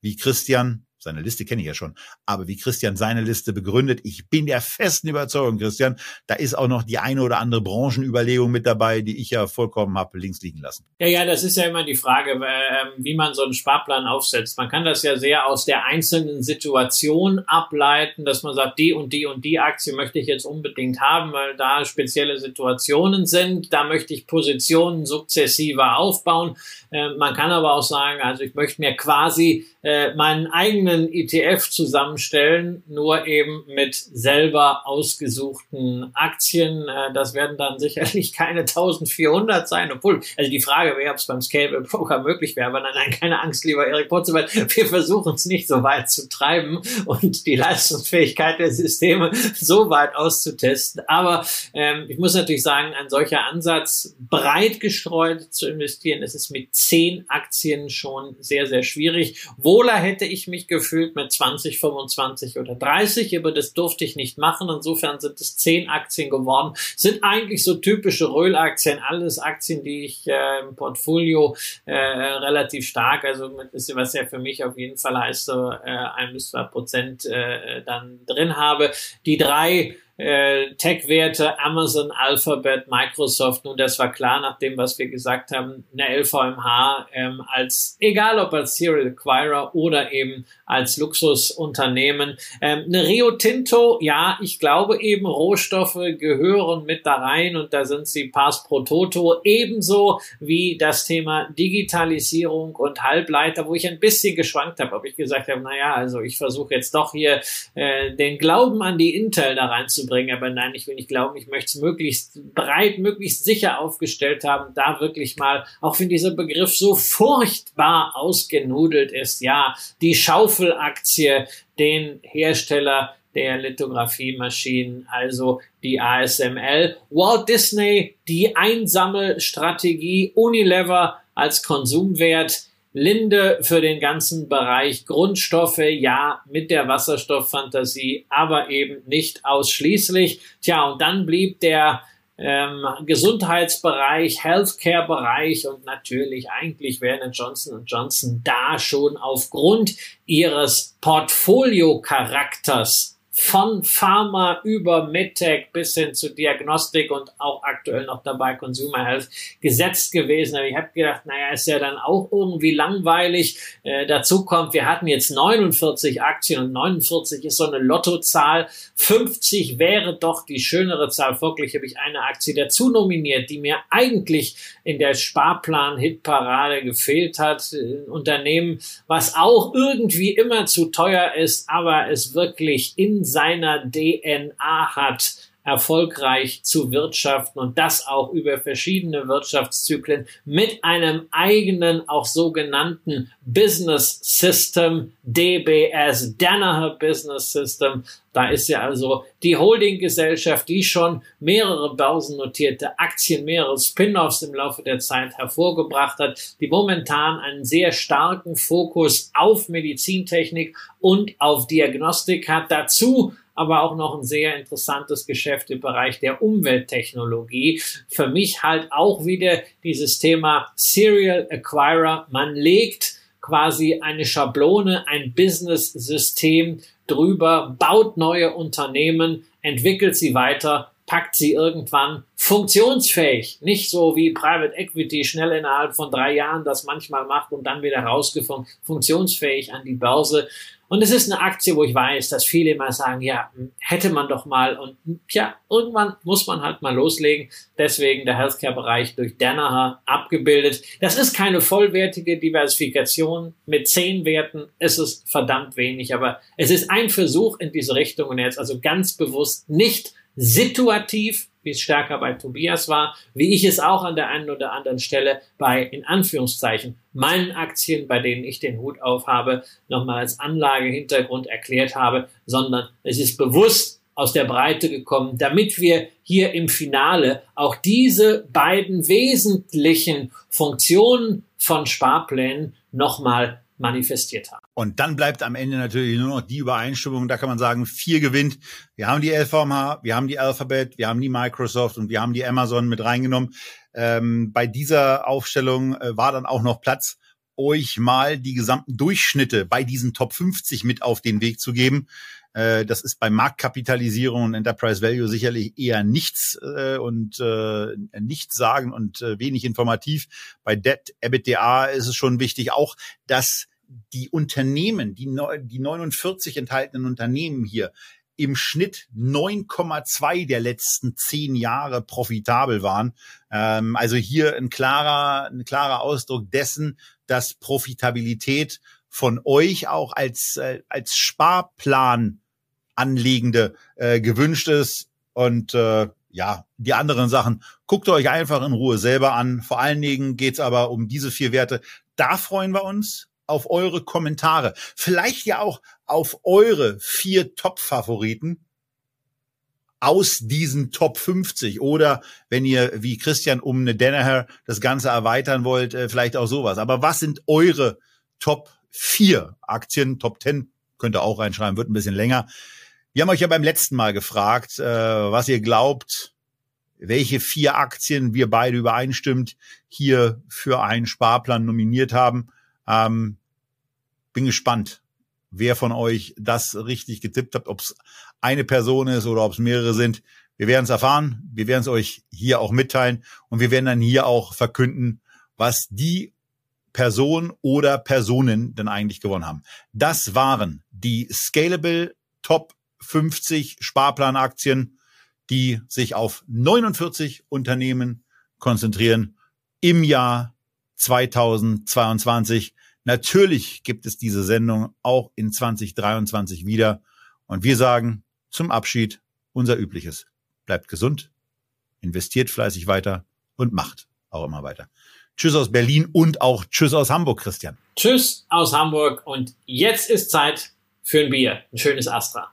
wie Christian seine Liste kenne ich ja schon. Aber wie Christian seine Liste begründet, ich bin der festen Überzeugung, Christian, da ist auch noch die eine oder andere Branchenüberlegung mit dabei, die ich ja vollkommen habe links liegen lassen. Ja, ja, das ist ja immer die Frage, ähm, wie man so einen Sparplan aufsetzt. Man kann das ja sehr aus der einzelnen Situation ableiten, dass man sagt, die und die und die Aktie möchte ich jetzt unbedingt haben, weil da spezielle Situationen sind. Da möchte ich Positionen sukzessiver aufbauen. Ähm, man kann aber auch sagen, also ich möchte mir quasi äh, meinen eigenen ETF zusammenstellen, nur eben mit selber ausgesuchten Aktien. Äh, das werden dann sicherlich keine 1400 sein, obwohl, also die Frage wäre, ob es beim Scalable Poker möglich wäre, aber nein, nein, keine Angst, lieber Erik Potzemann, wir versuchen es nicht so weit zu treiben und die Leistungsfähigkeit der Systeme so weit auszutesten. Aber ähm, ich muss natürlich sagen, ein solcher Ansatz, breit gestreut zu investieren, das ist mit zehn Aktien schon sehr, sehr schwierig. Wohler hätte ich mich gefühlt mit 20, 25 oder 30, aber das durfte ich nicht machen. Insofern sind es zehn Aktien geworden. Sind eigentlich so typische Röhlaktien, alles Aktien, die ich äh, im Portfolio äh, relativ stark, also mit was ja für mich auf jeden Fall heißt, so äh, ein bis zwei Prozent äh, dann drin habe. Die drei äh, Tech-Werte, Amazon, Alphabet, Microsoft, nun das war klar nach dem, was wir gesagt haben, eine LVMH ähm, als, egal ob als Serial Acquirer oder eben als Luxusunternehmen. Ähm, eine Rio Tinto, ja, ich glaube eben Rohstoffe gehören mit da rein und da sind sie Pass pro Toto, ebenso wie das Thema Digitalisierung und Halbleiter, wo ich ein bisschen geschwankt habe, ob ich gesagt habe, naja, also ich versuche jetzt doch hier äh, den Glauben an die Intel da reinzubringen bringen. Aber nein, ich will nicht glauben, ich möchte es möglichst breit, möglichst sicher aufgestellt haben, da wirklich mal, auch wenn dieser Begriff so furchtbar ausgenudelt ist, ja, die Schaufelaktie, den Hersteller der Lithografiemaschinen, also die ASML. Walt Disney, die Einsammelstrategie, Unilever als Konsumwert, Linde für den ganzen Bereich Grundstoffe, ja, mit der Wasserstofffantasie, aber eben nicht ausschließlich. Tja, und dann blieb der ähm, Gesundheitsbereich, Healthcare-Bereich und natürlich eigentlich wäre Johnson Johnson da schon aufgrund ihres Portfolio-Charakters von Pharma über MedTech bis hin zu Diagnostik und auch aktuell noch dabei Consumer Health gesetzt gewesen. Aber ich habe gedacht, naja, ist ja dann auch irgendwie langweilig. Äh, dazu kommt, wir hatten jetzt 49 Aktien und 49 ist so eine Lottozahl. 50 wäre doch die schönere Zahl. Folglich habe ich eine Aktie dazu nominiert, die mir eigentlich in der Sparplan-Hitparade gefehlt hat. Ein Unternehmen, was auch irgendwie immer zu teuer ist, aber es wirklich in seiner DNA hat, erfolgreich zu wirtschaften und das auch über verschiedene Wirtschaftszyklen mit einem eigenen, auch sogenannten Business System, DBS, Danaher Business System. Da ist ja also die Holdinggesellschaft, die schon mehrere börsennotierte Aktien, mehrere Spin-offs im Laufe der Zeit hervorgebracht hat, die momentan einen sehr starken Fokus auf Medizintechnik und auf Diagnostik hat. Dazu aber auch noch ein sehr interessantes Geschäft im Bereich der Umwelttechnologie. Für mich halt auch wieder dieses Thema Serial Acquirer. Man legt quasi eine Schablone, ein Business-System drüber, baut neue Unternehmen, entwickelt sie weiter packt sie irgendwann funktionsfähig. Nicht so wie Private Equity schnell innerhalb von drei Jahren das manchmal macht und dann wieder rausgefunden, funktionsfähig an die Börse. Und es ist eine Aktie, wo ich weiß, dass viele immer sagen, ja, hätte man doch mal. Und ja, irgendwann muss man halt mal loslegen. Deswegen der Healthcare-Bereich durch Danaher abgebildet. Das ist keine vollwertige Diversifikation. Mit zehn Werten ist es verdammt wenig. Aber es ist ein Versuch in diese Richtung. Und jetzt also ganz bewusst nicht situativ wie es stärker bei Tobias war, wie ich es auch an der einen oder anderen Stelle bei, in Anführungszeichen, meinen Aktien, bei denen ich den Hut aufhabe, nochmal als Anlagehintergrund erklärt habe, sondern es ist bewusst aus der Breite gekommen, damit wir hier im Finale auch diese beiden wesentlichen Funktionen von Sparplänen nochmal manifestiert haben. Und dann bleibt am Ende natürlich nur noch die Übereinstimmung. Da kann man sagen, vier gewinnt. Wir haben die LVMH, wir haben die Alphabet, wir haben die Microsoft und wir haben die Amazon mit reingenommen. Ähm, bei dieser Aufstellung äh, war dann auch noch Platz, euch mal die gesamten Durchschnitte bei diesen Top 50 mit auf den Weg zu geben. Äh, das ist bei Marktkapitalisierung und Enterprise Value sicherlich eher nichts äh, und äh, nichts sagen und äh, wenig informativ. Bei Debt EBITDA ist es schon wichtig auch, dass die Unternehmen, die, die 49 enthaltenen Unternehmen hier im Schnitt 9,2 der letzten zehn Jahre profitabel waren. Ähm, also hier ein klarer, ein klarer Ausdruck dessen, dass Profitabilität von euch auch als, äh, als Sparplan anlegende äh, gewünscht ist. Und äh, ja, die anderen Sachen guckt euch einfach in Ruhe selber an. Vor allen Dingen geht's aber um diese vier Werte. Da freuen wir uns auf eure Kommentare. Vielleicht ja auch auf eure vier Top-Favoriten aus diesen Top 50 oder wenn ihr wie Christian um eine Danaher das Ganze erweitern wollt, äh, vielleicht auch sowas. Aber was sind eure Top 4 Aktien? Top 10 könnt ihr auch reinschreiben, wird ein bisschen länger. Wir haben euch ja beim letzten Mal gefragt, äh, was ihr glaubt, welche vier Aktien wir beide übereinstimmt hier für einen Sparplan nominiert haben. Ähm, bin gespannt, wer von euch das richtig getippt hat, ob es eine Person ist oder ob es mehrere sind. Wir werden es erfahren, wir werden es euch hier auch mitteilen und wir werden dann hier auch verkünden, was die Person oder Personen denn eigentlich gewonnen haben. Das waren die Scalable Top 50 Sparplanaktien, die sich auf 49 Unternehmen konzentrieren im Jahr 2022. Natürlich gibt es diese Sendung auch in 2023 wieder. Und wir sagen zum Abschied unser Übliches. Bleibt gesund, investiert fleißig weiter und macht auch immer weiter. Tschüss aus Berlin und auch Tschüss aus Hamburg, Christian. Tschüss aus Hamburg und jetzt ist Zeit für ein Bier. Ein schönes Astra.